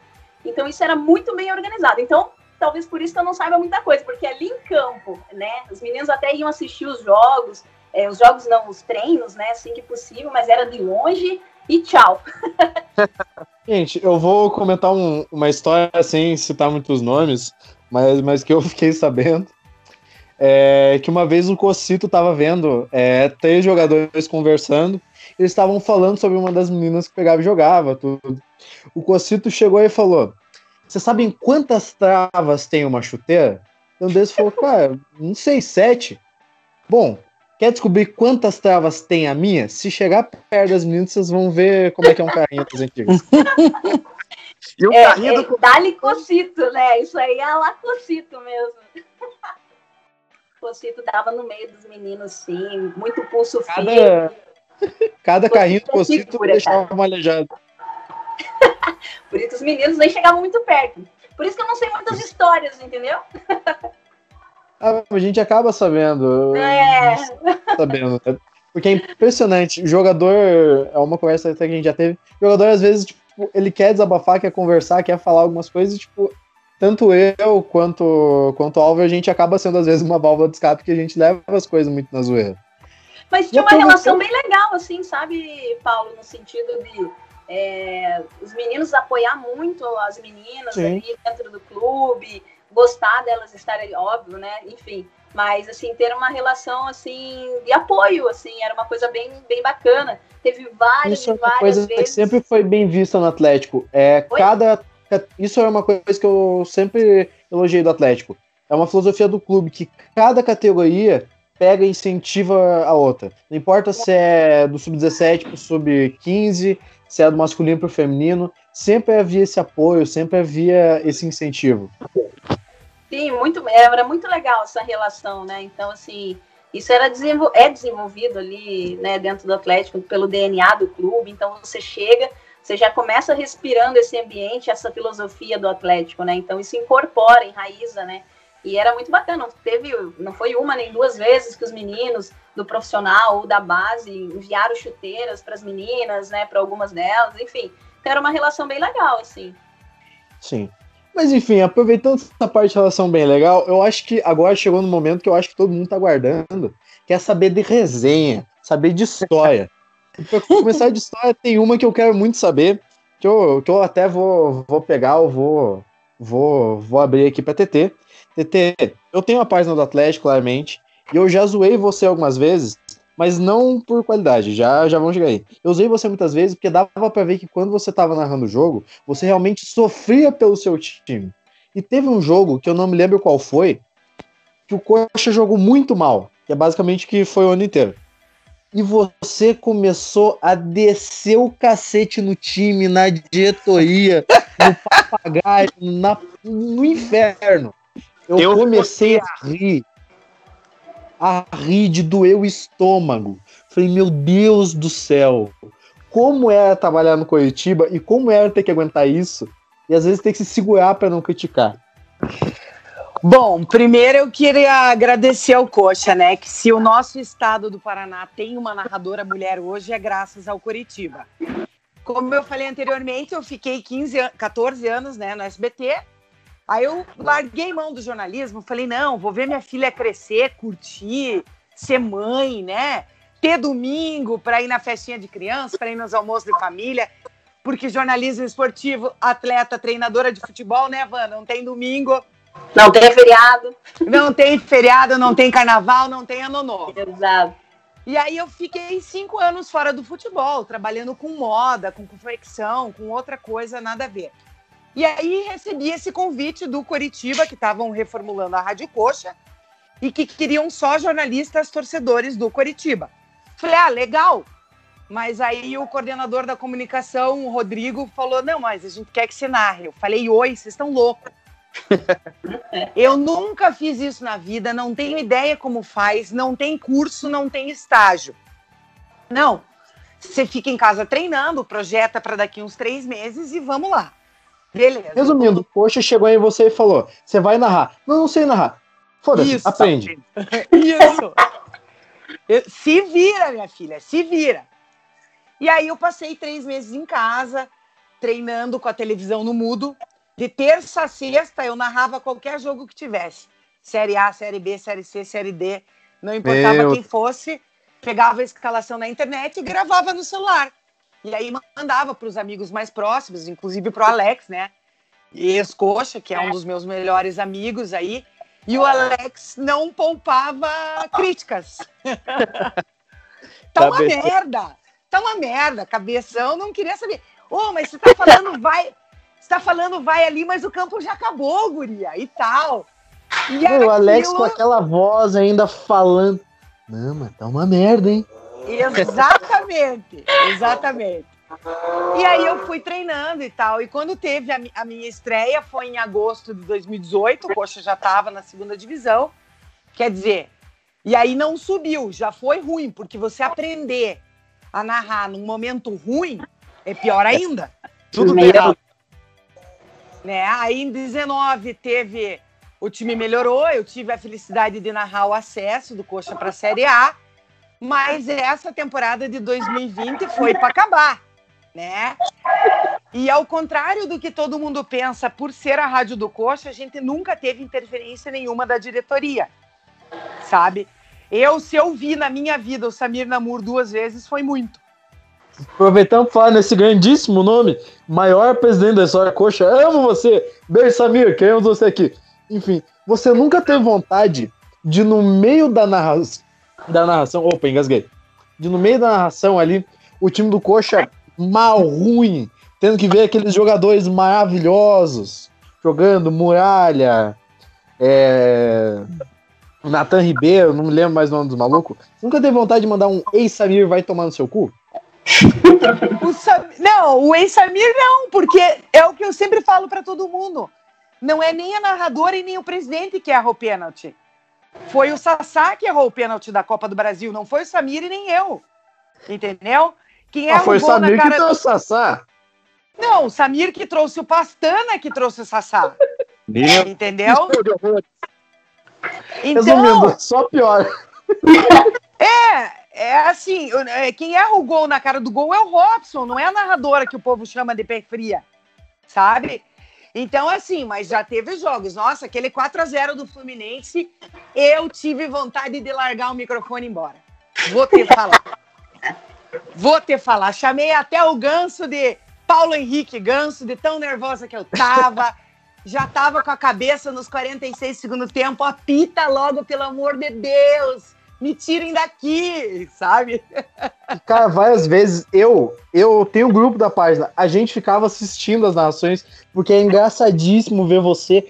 Então, isso era muito bem organizado. Então, talvez por isso que eu não saiba muita coisa, porque ali em campo, né, os meninos até iam assistir os jogos, é, os jogos não, os treinos, né, assim que possível, mas era de longe e tchau. Gente, eu vou comentar um, uma história sem citar muitos nomes, mas, mas que eu fiquei sabendo. É, que uma vez o Cocito estava vendo é, três jogadores conversando, eles estavam falando sobre uma das meninas que pegava e jogava, tudo. O Cocito chegou e falou: vocês sabem quantas travas tem uma chuteira? Um deles falou, cara, não sei, sete. Bom, quer descobrir quantas travas tem a minha? Se chegar perto das meninas, vocês vão ver como é que é um carrinho dos antigos. e o é, carrinho é, do... Dá-lhe cocito, né? Isso aí é lá cocito mesmo. cocito dava no meio dos meninos, sim. Muito pulso cada, fino. Cada carrinho do cocito deixava cara. malejado. Por isso os meninos nem chegavam muito perto. Por isso que eu não sei muitas histórias, entendeu? Ah, a gente acaba sabendo. É. Sabendo. Né? Porque é impressionante. O jogador, é uma conversa que a gente já teve. O jogador, às vezes, tipo, ele quer desabafar, quer conversar, quer falar algumas coisas, e, tipo, tanto eu quanto, quanto o Álvaro, a gente acaba sendo, às vezes, uma válvula de escape que a gente leva as coisas muito na zoeira. Mas tinha uma relação bem legal, assim, sabe, Paulo, no sentido de é, os meninos apoiar muito as meninas Sim. ali dentro do clube, gostar delas estarem, óbvio, né? Enfim, mas assim ter uma relação assim de apoio, assim, era uma coisa bem, bem bacana. Teve várias, isso é várias coisa vezes. Que sempre foi bem vista no Atlético. É Oi? cada isso é uma coisa que eu sempre elogiei do Atlético. É uma filosofia do clube que cada categoria pega e incentiva a outra. Não importa se é do sub-17 pro sub-15, se é do masculino pro feminino, sempre havia esse apoio, sempre havia esse incentivo. Sim, muito, era muito legal essa relação, né? Então, assim, isso era é desenvolvido ali, né, dentro do Atlético, pelo DNA do clube. Então, você chega, você já começa respirando esse ambiente, essa filosofia do Atlético, né? Então, isso incorpora, enraiza, né? E era muito bacana. Teve, não foi uma nem duas vezes que os meninos do profissional ou da base enviaram chuteiras para as meninas, né? Para algumas delas, enfim. Então, era uma relação bem legal, assim. Sim. Mas enfim, aproveitando essa parte de relação bem legal, eu acho que agora chegou no momento que eu acho que todo mundo tá aguardando, que é saber de resenha, saber de história. Pra começar de história, tem uma que eu quero muito saber, que eu, que eu até vou, vou pegar, eu vou, vou, vou abrir aqui pra TT. TT, eu tenho a página do Atlético, claramente, e eu já zoei você algumas vezes, mas não por qualidade, já, já vamos chegar aí. Eu usei você muitas vezes porque dava para ver que quando você estava narrando o jogo, você realmente sofria pelo seu time. E teve um jogo que eu não me lembro qual foi, que o Coxa jogou muito mal, que é basicamente que foi o ano inteiro. E você começou a descer o cacete no time, na diretoria, no papagaio, na, no inferno. Eu, eu comecei a rir a rir de doer o estômago. Falei, meu Deus do céu, como era trabalhar no Curitiba e como era ter que aguentar isso e às vezes ter que se segurar para não criticar. Bom, primeiro eu queria agradecer ao Coxa, né? Que se o nosso estado do Paraná tem uma narradora mulher hoje é graças ao Curitiba. Como eu falei anteriormente, eu fiquei 15, 14 anos né, no SBT Aí eu larguei mão do jornalismo, falei, não, vou ver minha filha crescer, curtir, ser mãe, né? Ter domingo para ir na festinha de criança, para ir nos almoços de família, porque jornalismo esportivo, atleta, treinadora de futebol, né, Van? Não tem domingo. Não tem feriado. Não tem feriado, não tem carnaval, não tem ano novo. Exato. E aí eu fiquei cinco anos fora do futebol, trabalhando com moda, com confecção, com outra coisa, nada a ver. E aí recebi esse convite do Coritiba, que estavam reformulando a Rádio Coxa, e que queriam só jornalistas torcedores do Coritiba. Falei, ah, legal. Mas aí o coordenador da comunicação, o Rodrigo, falou: não, mas a gente quer que você narre. Eu falei, oi, vocês estão loucos. eu nunca fiz isso na vida, não tenho ideia como faz, não tem curso, não tem estágio. Não, você fica em casa treinando, projeta para daqui uns três meses e vamos lá. Beleza. Resumindo, o chegou aí em você e falou: você vai narrar. Não, não sei narrar. Foda-se, aprende. Isso. se vira, minha filha, se vira. E aí eu passei três meses em casa, treinando com a televisão no mudo. De terça a sexta eu narrava qualquer jogo que tivesse. Série A, Série B, Série C, Série D. Não importava Meu... quem fosse. Pegava a escalação na internet e gravava no celular. E aí mandava para os amigos mais próximos, inclusive para o Alex, né? Ex-coxa, que é um dos meus melhores amigos aí. E o Alex não poupava críticas. tá uma merda! Tá uma merda. Cabeção não queria saber. Ô, oh, mas você tá falando vai. Você tá falando vai ali, mas o campo já acabou, guria, e tal. E o Alex com aquela voz ainda falando. Não, mas tá uma merda, hein? Exatamente, exatamente. E aí eu fui treinando e tal. E quando teve a, a minha estreia, foi em agosto de 2018, o Coxa já estava na segunda divisão. Quer dizer, e aí não subiu, já foi ruim, porque você aprender a narrar num momento ruim é pior ainda. Tudo errado. Né? Aí em 19 teve o time melhorou, eu tive a felicidade de narrar o acesso do Coxa para a Série A. Mas essa temporada de 2020 foi para acabar, né? E ao contrário do que todo mundo pensa, por ser a Rádio do Coxa, a gente nunca teve interferência nenhuma da diretoria, sabe? Eu, se eu vi na minha vida o Samir Namur duas vezes, foi muito. Aproveitando para falar nesse grandíssimo nome, maior presidente da história coxa, amo você! Beijo, Samir, queremos você aqui. Enfim, você nunca teve vontade de, no meio da narração, da narração. Opa, engasguei. De no meio da narração ali, o time do Coxa mal, ruim, tendo que ver aqueles jogadores maravilhosos jogando, Muralha, é... Nathan Ribeiro, não me lembro mais o nome dos malucos. Nunca teve vontade de mandar um Ei Samir vai tomar no seu cu? o Sam... Não, o ex-Samir não, porque é o que eu sempre falo para todo mundo. Não é nem a narradora e nem o presidente que errou o pênalti. Foi o Sassá que errou o pênalti da Copa do Brasil, não foi o Samir e nem eu. Entendeu? Quem ah, foi o Samir cara... que trouxe o Sassá. Não, o Samir que trouxe o Pastana que trouxe o Sassá. Meu Entendeu? Então, Resumindo, só pior. É, é assim, é, quem erra o gol na cara do gol é o Robson, não é a narradora que o povo chama de pé fria, sabe? Então, assim, mas já teve jogos. Nossa, aquele 4 a 0 do Fluminense, eu tive vontade de largar o microfone e ir embora. Vou ter falar. Vou ter falar. Chamei até o ganso de Paulo Henrique Ganso, de tão nervosa que eu tava. Já tava com a cabeça nos 46 segundos tempo. Apita logo, pelo amor de Deus me tirem daqui, sabe? Cara, várias vezes eu, eu tenho um grupo da página, a gente ficava assistindo as narrações, porque é engraçadíssimo ver você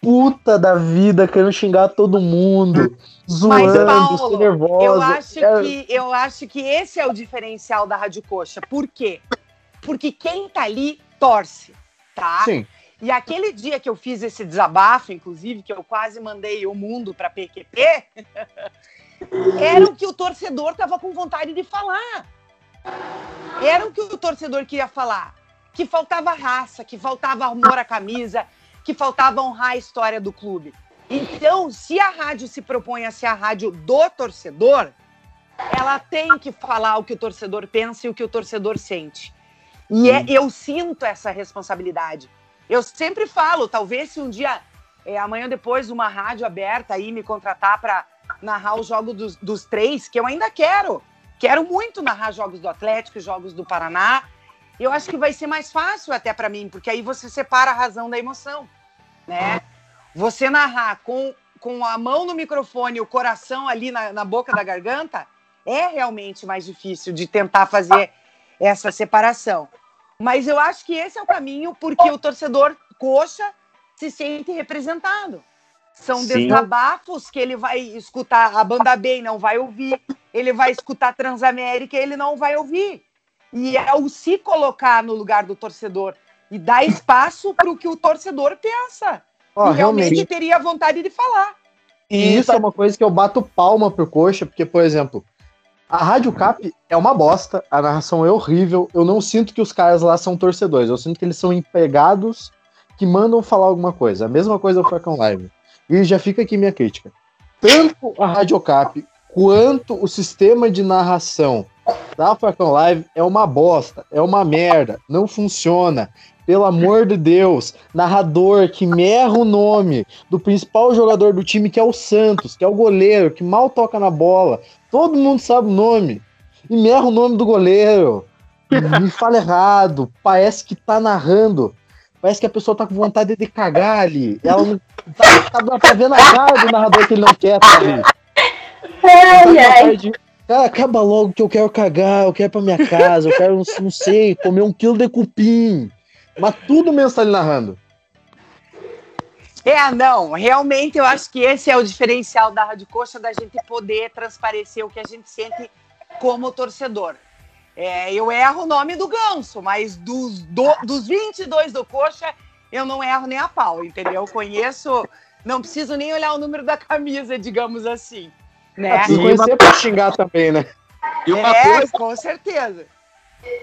puta da vida, querendo xingar todo mundo, zoando, Mas, Paulo, nervosa. Eu acho, é... que, eu acho que esse é o diferencial da Rádio Coxa. Por quê? Porque quem tá ali torce, tá? Sim. E aquele dia que eu fiz esse desabafo, inclusive, que eu quase mandei o mundo para PQP, era o que o torcedor estava com vontade de falar. Era o que o torcedor queria falar. Que faltava raça, que faltava amor à camisa, que faltava honrar a história do clube. Então, se a rádio se propõe a ser a rádio do torcedor, ela tem que falar o que o torcedor pensa e o que o torcedor sente. E é, eu sinto essa responsabilidade. Eu sempre falo, talvez se um dia, é, amanhã depois, uma rádio aberta aí me contratar para narrar os jogos dos, dos três, que eu ainda quero. Quero muito narrar jogos do Atlético, jogos do Paraná. Eu acho que vai ser mais fácil até para mim, porque aí você separa a razão da emoção, né? Você narrar com, com a mão no microfone, o coração ali na, na boca da garganta, é realmente mais difícil de tentar fazer essa separação. Mas eu acho que esse é o caminho porque o torcedor coxa se sente representado. São Sim. desabafos que ele vai escutar a banda B e não vai ouvir. Ele vai escutar Transamérica e ele não vai ouvir. E é o se colocar no lugar do torcedor e dar espaço para o que o torcedor pensa. Oh, e realmente, realmente teria vontade de falar. E isso é uma coisa que eu bato palma pro Coxa, porque, por exemplo, a Rádio Cap é uma bosta, a narração é horrível. Eu não sinto que os caras lá são torcedores, eu sinto que eles são empregados que mandam falar alguma coisa. A mesma coisa do Facão Live. E já fica aqui minha crítica. Tanto a Radiocap quanto o sistema de narração da Facão Live é uma bosta, é uma merda, não funciona. Pelo amor de Deus, narrador que merra o nome do principal jogador do time, que é o Santos, que é o goleiro, que mal toca na bola. Todo mundo sabe o nome. E merra o nome do goleiro. Me fala errado, parece que tá narrando Parece que a pessoa tá com vontade de cagar ali. Ela não tá, tá, tá vendo a cara do narrador que ele não quer tá ali. Ai, ai. De, cara, acaba logo que eu quero cagar, eu quero ir pra minha casa, eu quero, não sei, comer um quilo de cupim. Mas tudo mesmo tá ali narrando. É, não, realmente eu acho que esse é o diferencial da Rádio Coxa, da gente poder transparecer o que a gente sente como torcedor. É, eu erro o nome do ganso, mas dos, do, dos 22 do Coxa, eu não erro nem a pau, entendeu? Eu conheço, não preciso nem olhar o número da camisa, digamos assim. Né? E conhecer uma... pra xingar também, né? E uma é, coisa... com certeza.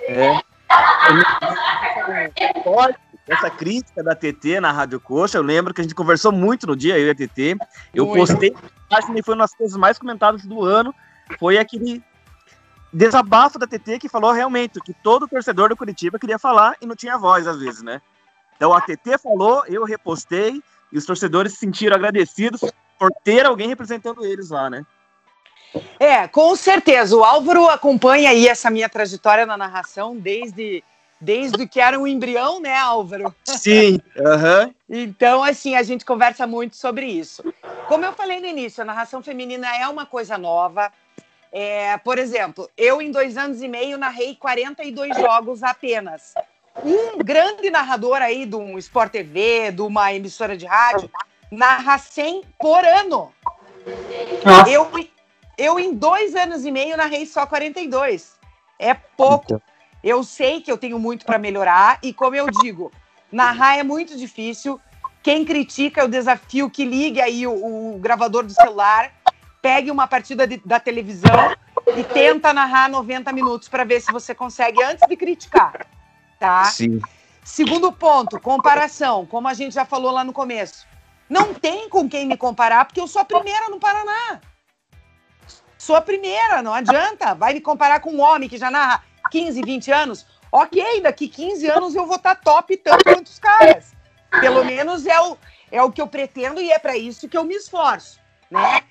É. Essa crítica da TT na Rádio Coxa, eu lembro que a gente conversou muito no dia, eu e a TT. Eu muito. postei, acho que foi uma das coisas mais comentadas do ano. Foi aquele desabafo da TT que falou realmente que todo torcedor do Curitiba queria falar e não tinha voz às vezes, né? Então a TT falou, eu repostei e os torcedores se sentiram agradecidos por ter alguém representando eles lá, né? É, com certeza. O Álvaro acompanha aí essa minha trajetória na narração desde desde que era um embrião, né, Álvaro? Sim. Uhum. então, assim, a gente conversa muito sobre isso. Como eu falei no início, a narração feminina é uma coisa nova. É, por exemplo, eu em dois anos e meio narrei 42 jogos apenas. Um grande narrador aí de um Sport TV, de uma emissora de rádio, narra 100 por ano. Eu, eu, em dois anos e meio, narrei só 42. É pouco. Então. Eu sei que eu tenho muito para melhorar e, como eu digo, narrar é muito difícil. Quem critica o desafio que ligue aí o, o gravador do celular, pegue uma partida de, da televisão e tenta narrar 90 minutos para ver se você consegue antes de criticar, tá? Sim. Segundo ponto, comparação, como a gente já falou lá no começo. Não tem com quem me comparar, porque eu sou a primeira no Paraná. Sou a primeira, não adianta. Vai me comparar com um homem que já narra 15, 20 anos. Ok, daqui 15 anos eu vou estar tá top tanto quanto os caras. Pelo menos é o, é o que eu pretendo e é para isso que eu me esforço, né?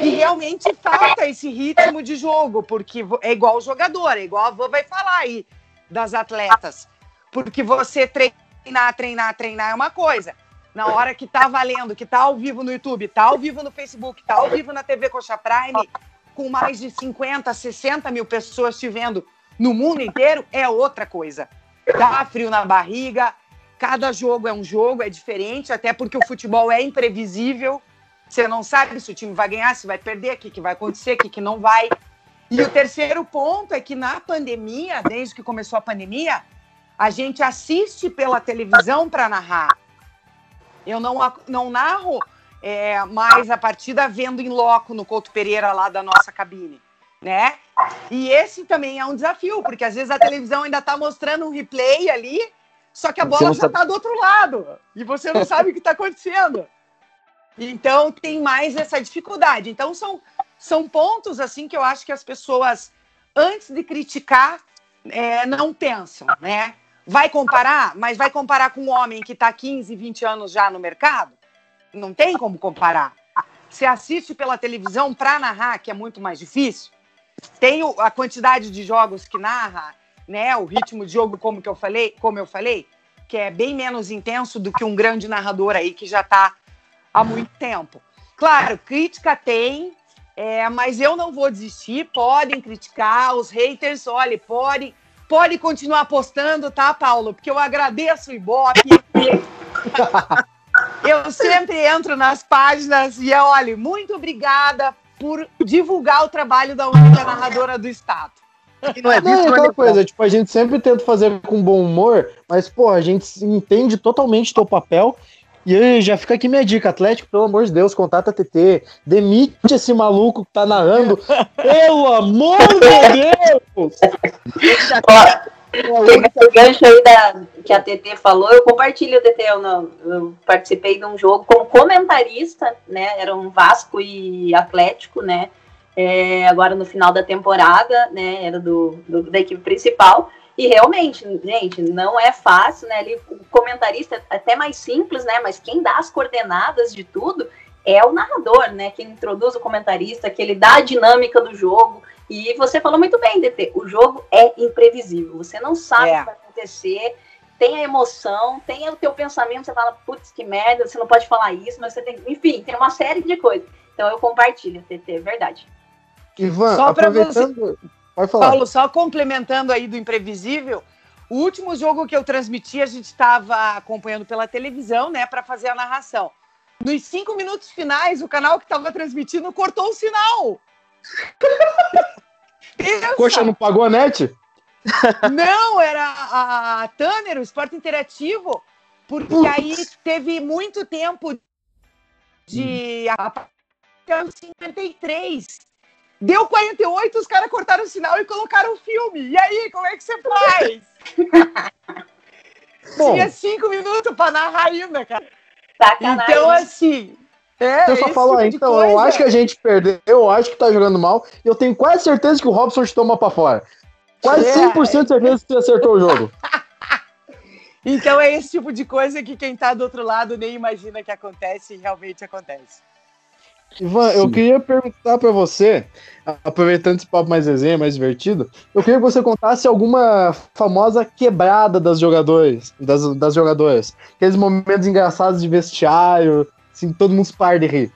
E realmente falta esse ritmo de jogo, porque é igual o jogador, é igual a Van vai falar aí das atletas. Porque você treinar, treinar, treinar é uma coisa. Na hora que tá valendo, que tá ao vivo no YouTube, tá ao vivo no Facebook, tá ao vivo na TV Coxa Prime, com mais de 50, 60 mil pessoas te vendo no mundo inteiro, é outra coisa. Dá frio na barriga, cada jogo é um jogo, é diferente, até porque o futebol é imprevisível. Você não sabe se o time vai ganhar, se vai perder, o que, que vai acontecer, o que, que não vai. E o terceiro ponto é que na pandemia, desde que começou a pandemia, a gente assiste pela televisão para narrar. Eu não, não narro é, mais a partida vendo em loco no Couto Pereira lá da nossa cabine, né? E esse também é um desafio, porque às vezes a televisão ainda está mostrando um replay ali, só que a bola já está do outro lado e você não sabe o que está acontecendo. Então tem mais essa dificuldade. Então são, são pontos assim que eu acho que as pessoas, antes de criticar, é, não pensam, né? Vai comparar, mas vai comparar com um homem que está 15, 20 anos já no mercado? Não tem como comparar. Você assiste pela televisão para narrar, que é muito mais difícil. Tem a quantidade de jogos que narra, né? O ritmo de jogo, como que eu falei, como eu falei, que é bem menos intenso do que um grande narrador aí que já está há muito tempo. Claro, crítica tem, é, mas eu não vou desistir. Podem criticar os haters, olha, podem pode continuar apostando, tá, Paulo? Porque eu agradeço o Ibope. eu sempre entro nas páginas e, olha, muito obrigada por divulgar o trabalho da única narradora do Estado. Não é, não, é aquela coisa, tipo, a gente sempre tenta fazer com bom humor, mas, pô, a gente entende totalmente teu papel e aí, já fica aqui minha dica, Atlético, pelo amor de Deus, contata a TT, demite esse maluco que tá narrando, pelo amor de Deus! Ó, gancho aí da, que a TT falou, eu compartilho, TT, eu, não, eu participei de um jogo como comentarista, né, era um Vasco e Atlético, né, é, agora no final da temporada, né, era do, do da equipe principal, e realmente, gente, não é fácil, né? Ali, o comentarista é até mais simples, né? Mas quem dá as coordenadas de tudo é o narrador, né? Quem introduz o comentarista, que ele dá a dinâmica do jogo. E você falou muito bem, DT, o jogo é imprevisível. Você não sabe é. o que vai acontecer, tem a emoção, tem o teu pensamento, você fala, putz, que merda, você não pode falar isso, mas você tem. Enfim, tem uma série de coisas. Então eu compartilho, TT, é verdade. Ivan, Só aproveitando. Você... Paulo, só complementando aí do imprevisível, o último jogo que eu transmiti, a gente estava acompanhando pela televisão, né, para fazer a narração. Nos cinco minutos finais, o canal que estava transmitindo cortou o sinal. Coxa não pagou a net? Não, era a Tanner, o Esporte Interativo, porque aí teve muito tempo de. Hum. 53 Deu 48, os caras cortaram o sinal e colocaram o filme. E aí, como é que você faz? Tinha cinco minutos para narrar ainda, cara. Sacanagem. Então, assim. É, eu só falo, tipo então, coisa... eu acho que a gente perdeu, eu acho que tá jogando mal, e eu tenho quase certeza que o Robson te toma pra fora. Quase é. 100% de certeza que você acertou o jogo. então é esse tipo de coisa que quem tá do outro lado nem imagina que acontece e realmente acontece. Ivan, Sim. eu queria perguntar para você, aproveitando esse papo mais resenha, mais divertido, eu queria que você contasse alguma famosa quebrada das jogadores, das, das jogadoras. Aqueles momentos engraçados de vestiário, assim, todo mundo se par de rir.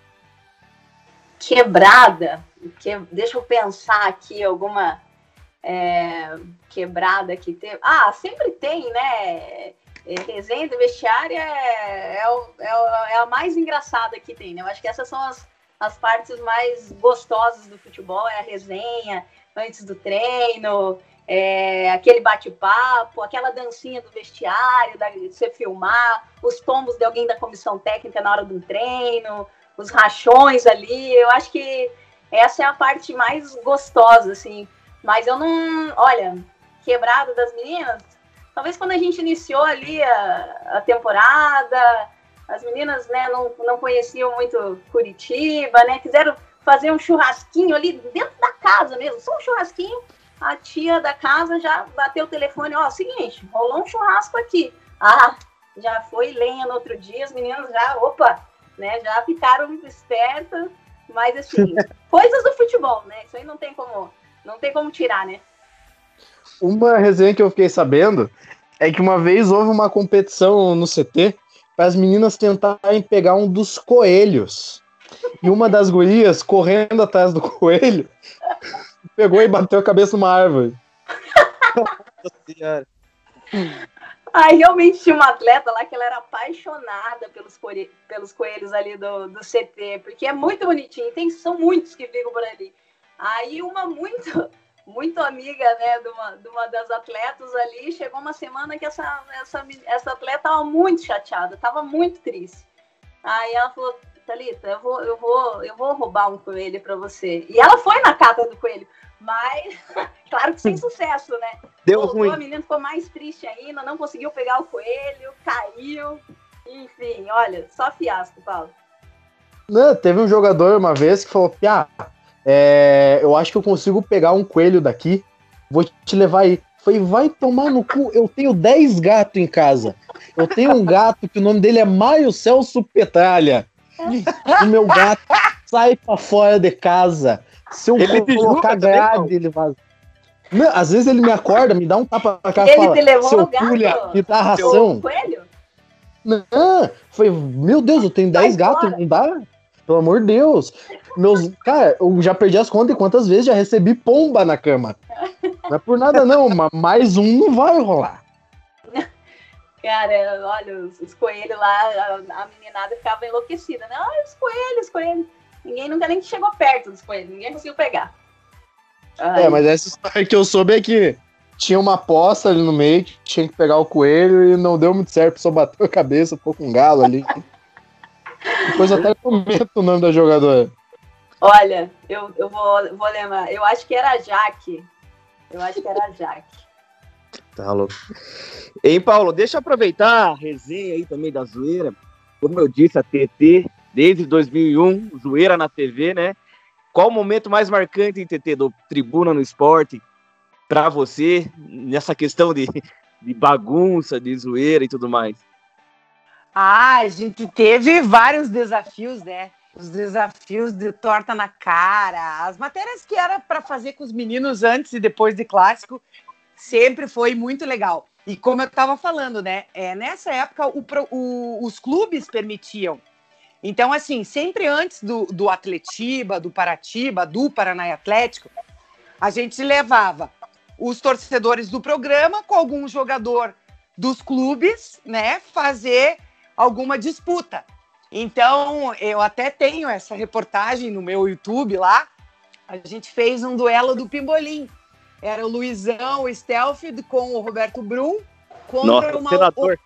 Quebrada? Que, deixa eu pensar aqui alguma é, quebrada que teve. Ah, sempre tem, né? É, resenha do vestiário é, é, é, é, a mais engraçada que tem, né? Eu acho que essas são as, as partes mais gostosas do futebol, é a resenha antes do treino, é, aquele bate-papo, aquela dancinha do vestiário, da, de você filmar, os tombos de alguém da comissão técnica na hora do treino, os rachões ali. Eu acho que essa é a parte mais gostosa, assim. Mas eu não. Olha, quebrado das meninas, talvez quando a gente iniciou ali a, a temporada, as meninas né, não, não conheciam muito Curitiba, né? Quiseram fazer um churrasquinho ali dentro da casa mesmo, só um churrasquinho. A tia da casa já bateu o telefone, ó, seguinte, rolou um churrasco aqui. Ah, já foi lenha no outro dia, as meninas já, opa, né, já ficaram espertas, mas assim, coisas do futebol, né? Isso aí não tem como, não tem como tirar, né? Uma resenha que eu fiquei sabendo é que uma vez houve uma competição no CT para as meninas tentarem pegar um dos coelhos. E uma das gurias, correndo atrás do coelho, pegou e bateu a cabeça numa árvore. Aí realmente tinha uma atleta lá que ela era apaixonada pelos, coelhos, pelos coelhos ali do, do CT, porque é muito bonitinho, tem, são muitos que ficam por ali. Aí uma muito muito amiga né, de, uma, de uma das atletas ali. Chegou uma semana que essa, essa, essa atleta estava muito chateada, estava muito triste. Aí ela falou, Thalita, eu vou, eu vou, eu vou roubar um coelho para você. E ela foi na cata do coelho, mas claro que sem sucesso, né? Deu Voltou, ruim. A menina ficou mais triste ainda, não conseguiu pegar o coelho, caiu. Enfim, olha, só fiasco, Paulo. Não, teve um jogador uma vez que falou: ah, é, eu acho que eu consigo pegar um coelho daqui, vou te levar aí. Falei, vai tomar no cu, eu tenho 10 gatos em casa. Eu tenho um gato que o nome dele é Maio Celso Petralha. O meu gato sai pra fora de casa. Se eu ele colocar grade, ele vai. Não, às vezes ele me acorda, me dá um tapa na cara e fala, seu pulha, me dá ração. Coelho? Não, foi, meu Deus, eu tenho 10 gatos, não dá? Pelo amor de Deus. Meus, cara, eu já perdi as contas e quantas vezes já recebi pomba na cama. Não é por nada não, mas mais um não vai rolar. Cara, olha, os, os coelhos lá, a, a, meninada ficava enlouquecida, né? Olha os coelhos, os coelhos. Ninguém nunca nem chegou perto dos coelhos, ninguém conseguiu pegar. Ai. É, mas essa história que eu soube é que tinha uma poça ali no meio que tinha que pegar o coelho e não deu muito certo, só bateu a cabeça, ficou com um galo ali. Depois até comento o nome da jogadora. Olha, eu, eu vou, vou lembrar. Eu acho que era a Jaque. Eu acho que era a Jaque. Tá louco. Hein, Paulo, deixa eu aproveitar a resenha aí também da zoeira. Como eu disse, a TT, desde 2001, zoeira na TV, né? Qual o momento mais marcante, em TT, do Tribuna no Esporte, para você, nessa questão de, de bagunça, de zoeira e tudo mais? Ah, a gente teve vários desafios, né? Os desafios de torta na cara, as matérias que era para fazer com os meninos antes e depois de clássico, sempre foi muito legal. E como eu estava falando, né? É, nessa época o, o, os clubes permitiam. Então, assim, sempre antes do, do Atletiba, do Paratiba, do Paraná Atlético, a gente levava os torcedores do programa com algum jogador dos clubes, né? Fazer alguma disputa. Então, eu até tenho essa reportagem no meu YouTube lá. A gente fez um duelo do Pimbolim. Era o Luizão, o Stelfield com o Roberto Brum contra, Nossa, o, Mauro,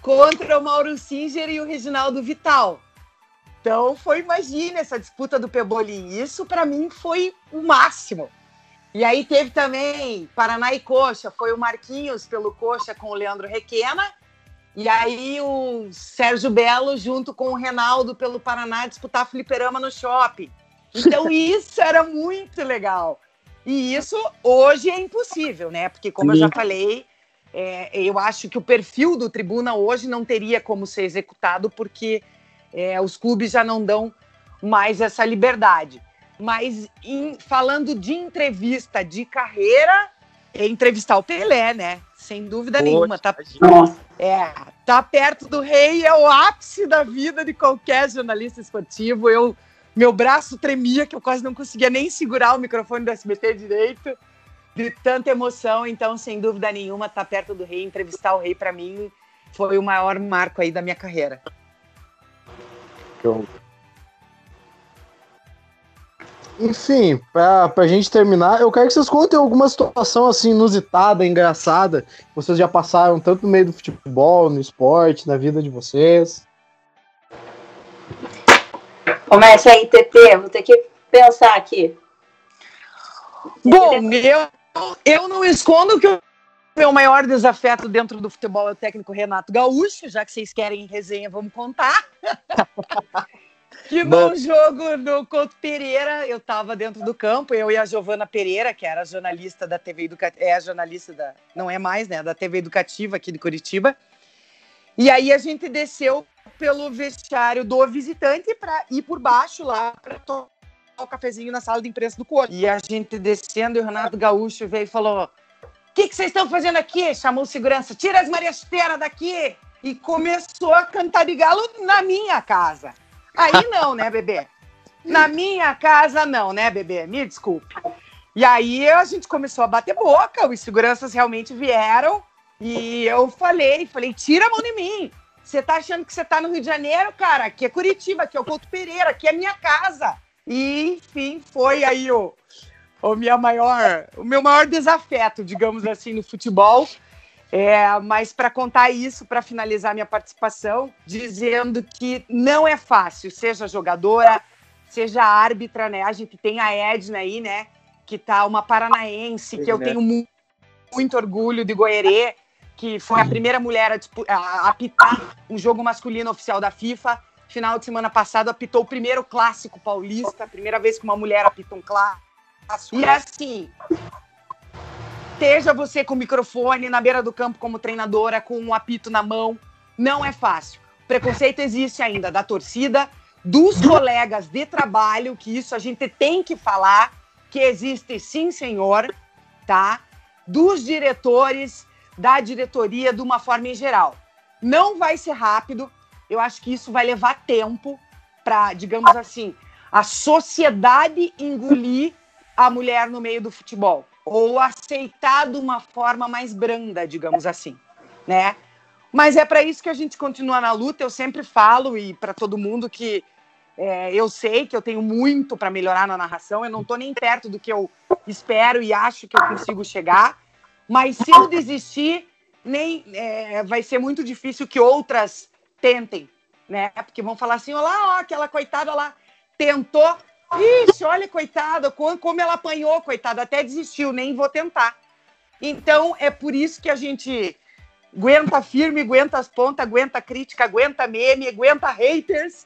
contra o Mauro Singer e o Reginaldo Vital. Então, foi, imagina essa disputa do Pebolim. Isso, para mim, foi o máximo. E aí teve também Paraná e Coxa. Foi o Marquinhos pelo Coxa com o Leandro Requena e aí o Sérgio Belo, junto com o Renaldo pelo Paraná, disputar fliperama no shopping. Então isso era muito legal. E isso hoje é impossível, né? Porque, como Sim. eu já falei, é, eu acho que o perfil do Tribuna hoje não teria como ser executado, porque é, os clubes já não dão mais essa liberdade. Mas em, falando de entrevista de carreira, é entrevistar o Pelé, né? Sem dúvida Poxa, nenhuma. Tá, é, tá perto do rei, é o ápice da vida de qualquer jornalista esportivo. Eu, meu braço tremia, que eu quase não conseguia nem segurar o microfone do SBT direito, de tanta emoção. Então, sem dúvida nenhuma, tá perto do rei, entrevistar o rei, para mim, foi o maior marco aí da minha carreira. Enfim, pra, pra gente terminar, eu quero que vocês contem alguma situação assim inusitada, engraçada, que vocês já passaram tanto no meio do futebol, no esporte, na vida de vocês. Comece aí, TT, vou ter que pensar aqui. Bom, eu, eu não escondo que o meu maior desafeto dentro do futebol é o técnico Renato Gaúcho, já que vocês querem resenha, vamos contar. que num jogo no Couto Pereira, eu estava dentro do campo, eu e a Giovana Pereira, que era jornalista da TV Educativa, é a jornalista da, não é mais, né, da TV Educativa aqui de Curitiba. E aí a gente desceu pelo vestiário do visitante para ir por baixo lá para tomar o cafezinho na sala de imprensa do Couto. E a gente descendo e o Renato Gaúcho veio e falou: O que, que vocês estão fazendo aqui? Chamou o segurança: Tira as mariasteiras daqui! E começou a cantar de galo na minha casa. Aí não, né, bebê? Na minha casa não, né, bebê? Me desculpe. E aí a gente começou a bater boca, os seguranças realmente vieram e eu falei, falei, tira a mão de mim. Você tá achando que você tá no Rio de Janeiro, cara? Aqui é Curitiba, aqui é o Couto Pereira, aqui é minha casa. E, enfim, foi aí o, o, minha maior, o meu maior desafeto, digamos assim, no futebol. É, mas para contar isso, para finalizar minha participação, dizendo que não é fácil, seja jogadora, seja árbitra, né? A gente tem a Edna aí, né? Que tá uma paranaense, que eu tenho muito, muito orgulho de Goerê, que foi a primeira mulher a, apitar um jogo masculino oficial da FIFA. Final de semana passado apitou o primeiro clássico paulista, primeira vez que uma mulher apita um clássico. E assim, esteja você com o microfone na beira do campo como treinadora, com um apito na mão, não é fácil. Preconceito existe ainda da torcida, dos colegas de trabalho, que isso a gente tem que falar, que existe sim, senhor, tá? Dos diretores, da diretoria de uma forma em geral. Não vai ser rápido, eu acho que isso vai levar tempo para, digamos assim, a sociedade engolir a mulher no meio do futebol ou aceitar de uma forma mais branda, digamos assim, né? Mas é para isso que a gente continua na luta. Eu sempre falo e para todo mundo que é, eu sei que eu tenho muito para melhorar na narração. Eu não estou nem perto do que eu espero e acho que eu consigo chegar. Mas se eu desistir, nem é, vai ser muito difícil que outras tentem, né? Porque vão falar assim, olá, ó, aquela coitada lá tentou, ixi, olha, coitada, como ela apanhou, coitada, até desistiu, nem vou tentar. Então, é por isso que a gente aguenta firme, aguenta as pontas, aguenta crítica, aguenta meme, aguenta haters,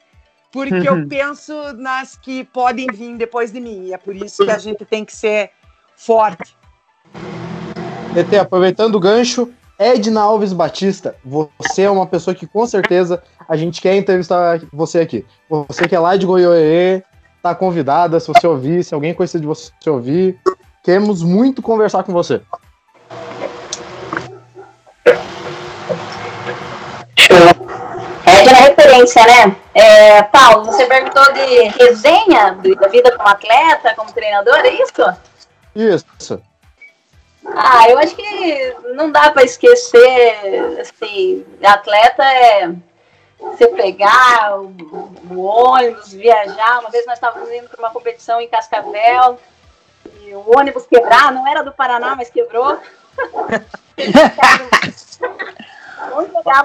porque eu penso nas que podem vir depois de mim. E é por isso que a gente tem que ser forte. ET, aproveitando o gancho, Edna Alves Batista, você é uma pessoa que com certeza a gente quer entrevistar você aqui. Você que é lá de Goiôerê, tá convidada, se você ouvir, se alguém conhecer de você ouvir, queremos muito conversar com você. É referência, né? É, Paulo, você perguntou de resenha da vida como atleta, como treinador, é isso? Isso. Ah, eu acho que não dá para esquecer, assim, atleta é você pegar o, o, ônibus, viajar. Uma vez nós estávamos indo para uma competição em Cascavel e o ônibus quebrar, não era do Paraná, mas quebrou.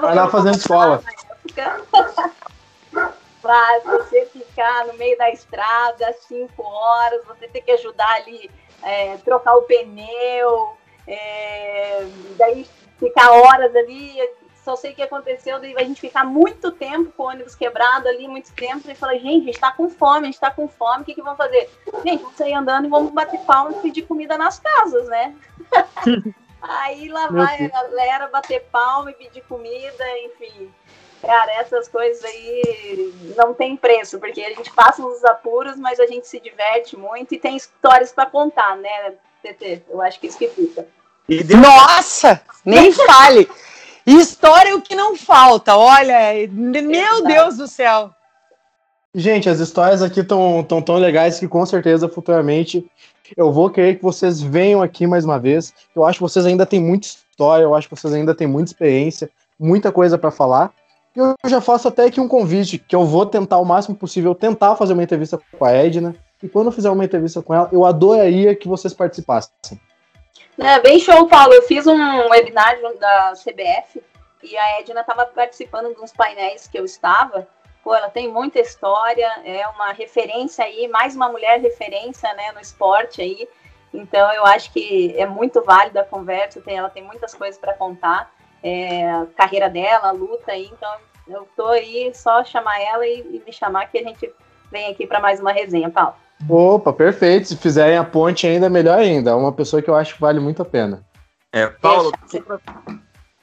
Vai lá fazendo escola. Mas você ficar no meio da estrada, cinco horas, você ter que ajudar ali é, trocar o pneu, é, daí ficar horas ali. Só sei o que aconteceu, daí a gente ficar muito tempo com o ônibus quebrado ali, muito tempo, e falar, gente, a gente tá com fome, a gente tá com fome, o que, que vamos fazer? Gente, vamos sair andando e vamos bater palma e pedir comida nas casas, né? Aí lá vai a galera bater palma e pedir comida, enfim. Cara, essas coisas aí não tem preço, porque a gente passa uns apuros, mas a gente se diverte muito e tem histórias para contar, né, TT? Eu acho que isso que fica. Nossa, nem fale! História é o que não falta, olha, meu Deus do céu. Gente, as histórias aqui estão tão, tão legais que com certeza futuramente eu vou querer que vocês venham aqui mais uma vez. Eu acho que vocês ainda têm muita história, eu acho que vocês ainda têm muita experiência, muita coisa para falar. E eu já faço até aqui um convite, que eu vou tentar o máximo possível, tentar fazer uma entrevista com a Edna. E quando eu fizer uma entrevista com ela, eu adoraria que vocês participassem. É, bem show, Paulo. Eu fiz um webinar da CBF e a Edna estava participando de uns painéis que eu estava. Pô, ela tem muita história, é uma referência aí, mais uma mulher referência, né, no esporte aí. Então, eu acho que é muito válida a conversa, tem, ela tem muitas coisas para contar, é, a carreira dela, a luta aí. Então, eu tô aí só chamar ela e, e me chamar que a gente vem aqui para mais uma resenha, Paulo. Opa, perfeito. Se fizerem a ponte ainda, melhor ainda. É uma pessoa que eu acho que vale muito a pena. É, Paulo,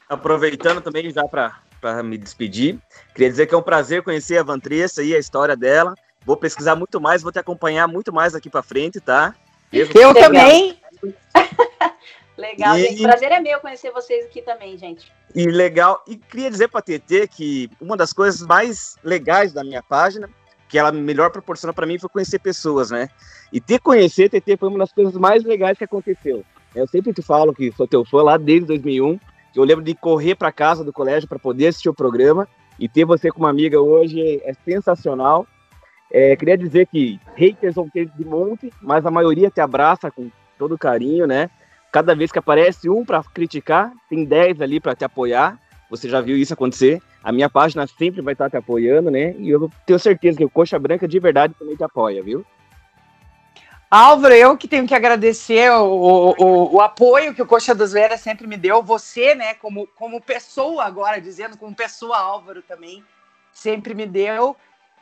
aproveitando também já para me despedir, queria dizer que é um prazer conhecer a Vantressa e a história dela. Vou pesquisar muito mais, vou te acompanhar muito mais aqui para frente, tá? Mesmo eu também. legal, e... gente. Prazer é meu conhecer vocês aqui também, gente. E legal. E queria dizer para a TT que uma das coisas mais legais da minha página que ela melhor proporciona para mim foi conhecer pessoas, né? E ter conhecer TT foi uma das coisas mais legais que aconteceu. Eu sempre te falo que sou teu fã lá desde 2001. Eu lembro de correr para casa do colégio para poder assistir o programa e ter você como amiga hoje é sensacional. É, queria dizer que haters vão ter de monte, mas a maioria te abraça com todo carinho, né? Cada vez que aparece um para criticar, tem 10 ali para te apoiar. Você já viu isso acontecer. A minha página sempre vai estar te apoiando, né? E eu tenho certeza que o Coxa Branca de verdade também te apoia, viu? Álvaro, eu que tenho que agradecer o, o, o, apoio que o Coxa dos Veras sempre me deu. Você, né, como, como pessoa agora, dizendo como pessoa, Álvaro também, sempre me deu.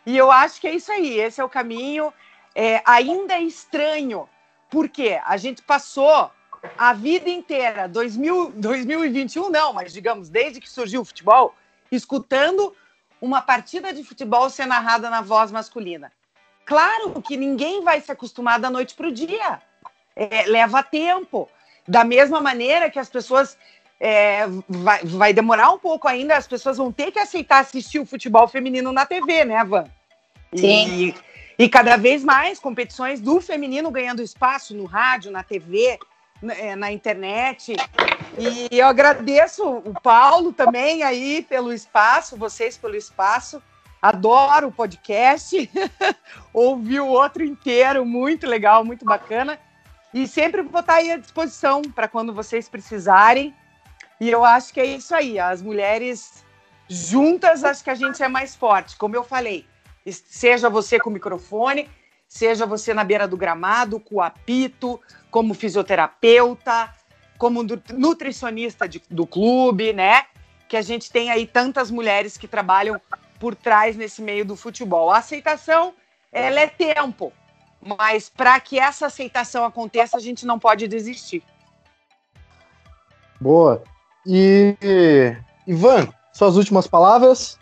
E eu acho que é isso aí, esse é o caminho. É, ainda é estranho, porque a gente passou a vida inteira, 2000, 2021 não, mas digamos, desde que surgiu o futebol, escutando uma partida de futebol ser narrada na voz masculina. Claro que ninguém vai se acostumar da noite para o dia. É, leva tempo. Da mesma maneira que as pessoas. É, vai, vai demorar um pouco ainda, as pessoas vão ter que aceitar assistir o futebol feminino na TV, né, Van? Sim. E, e cada vez mais competições do feminino ganhando espaço no rádio, na TV, na internet. E eu agradeço o Paulo também aí pelo espaço, vocês pelo espaço. Adoro o podcast. Ouvi o outro inteiro, muito legal, muito bacana. E sempre vou estar aí à disposição para quando vocês precisarem. E eu acho que é isso aí. As mulheres juntas, acho que a gente é mais forte. Como eu falei, seja você com o microfone, seja você na beira do gramado, com o apito, como fisioterapeuta, como nutricionista de, do clube, né? Que a gente tem aí tantas mulheres que trabalham por trás nesse meio do futebol. A aceitação, ela é tempo, mas para que essa aceitação aconteça, a gente não pode desistir. Boa. E Ivan, suas últimas palavras?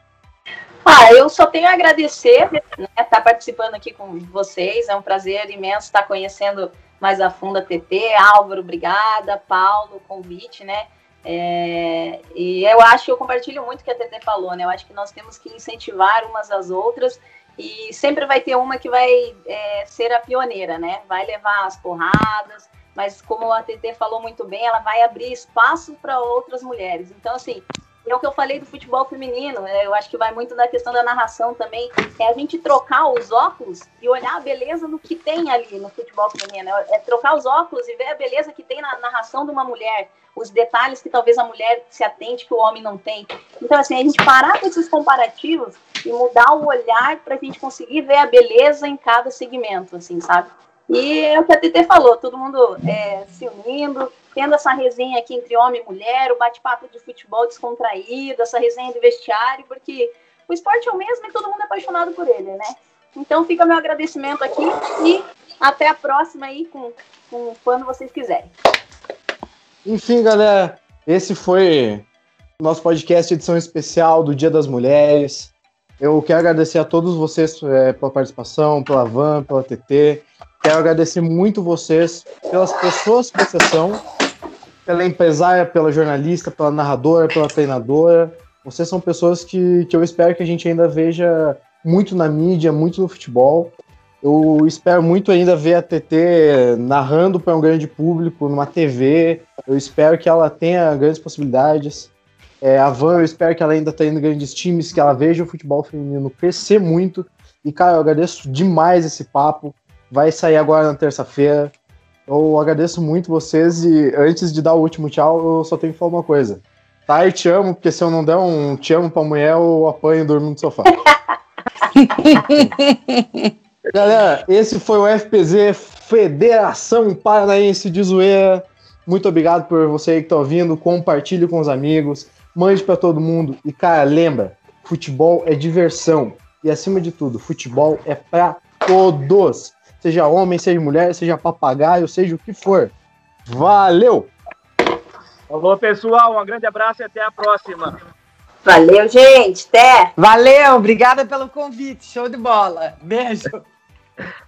Ah, eu só tenho a agradecer, né, estar tá participando aqui com vocês. É um prazer imenso estar conhecendo mais a fundo a TT. Álvaro, obrigada. Paulo, convite, né? É, e eu acho eu compartilho muito o que a TT falou, né? Eu acho que nós temos que incentivar umas às outras e sempre vai ter uma que vai é, ser a pioneira, né? Vai levar as porradas, mas como a TT falou muito bem, ela vai abrir espaço para outras mulheres. Então, assim, é o que eu falei do futebol feminino, né? eu acho que vai muito na questão da narração também, é a gente trocar os óculos e olhar a beleza no que tem ali no futebol feminino, é trocar os óculos e ver a beleza que tem na narração de uma mulher, os detalhes que talvez a mulher se atente que o homem não tem. Então, assim, a gente parar com esses comparativos e mudar o olhar para a gente conseguir ver a beleza em cada segmento, assim, sabe? E é o que a TT falou, todo mundo é, se unindo, tendo essa resenha aqui entre homem e mulher, o bate-papo de futebol descontraído, essa resenha de vestiário, porque o esporte é o mesmo e todo mundo é apaixonado por ele, né? Então fica meu agradecimento aqui e até a próxima aí com, com quando vocês quiserem. Enfim, galera, esse foi nosso podcast edição especial do Dia das Mulheres. Eu quero agradecer a todos vocês é, pela participação, pela Van, pela TT. Quero agradecer muito vocês pelas pessoas que vocês são, pela empresária, pela jornalista, pela narradora, pela treinadora. Vocês são pessoas que, que eu espero que a gente ainda veja muito na mídia, muito no futebol. Eu espero muito ainda ver a TT narrando para um grande público, numa TV. Eu espero que ela tenha grandes possibilidades. É, a Van, eu espero que ela ainda tenha grandes times, que ela veja o futebol feminino crescer muito. E, cara, eu agradeço demais esse papo. vai sair agora na terça-feira. Eu agradeço muito vocês e antes de dar o último tchau, eu só tenho que falar uma coisa. Tá, e te amo, porque se eu não der um te amo pra mulher, eu apanho e durmo no sofá. Galera, esse foi o FPZ Federação Paranaense de Zoeira. Muito obrigado por você que tá ouvindo. Compartilhe com os amigos, mande para todo mundo. E, cara, lembra, futebol é diversão. E acima de tudo, futebol é para todos. Seja homem, seja mulher, seja papagaio, seja o que for. Valeu! Falou, pessoal. Um grande abraço e até a próxima. Valeu, gente. Até. Valeu, obrigada pelo convite. Show de bola. Beijo.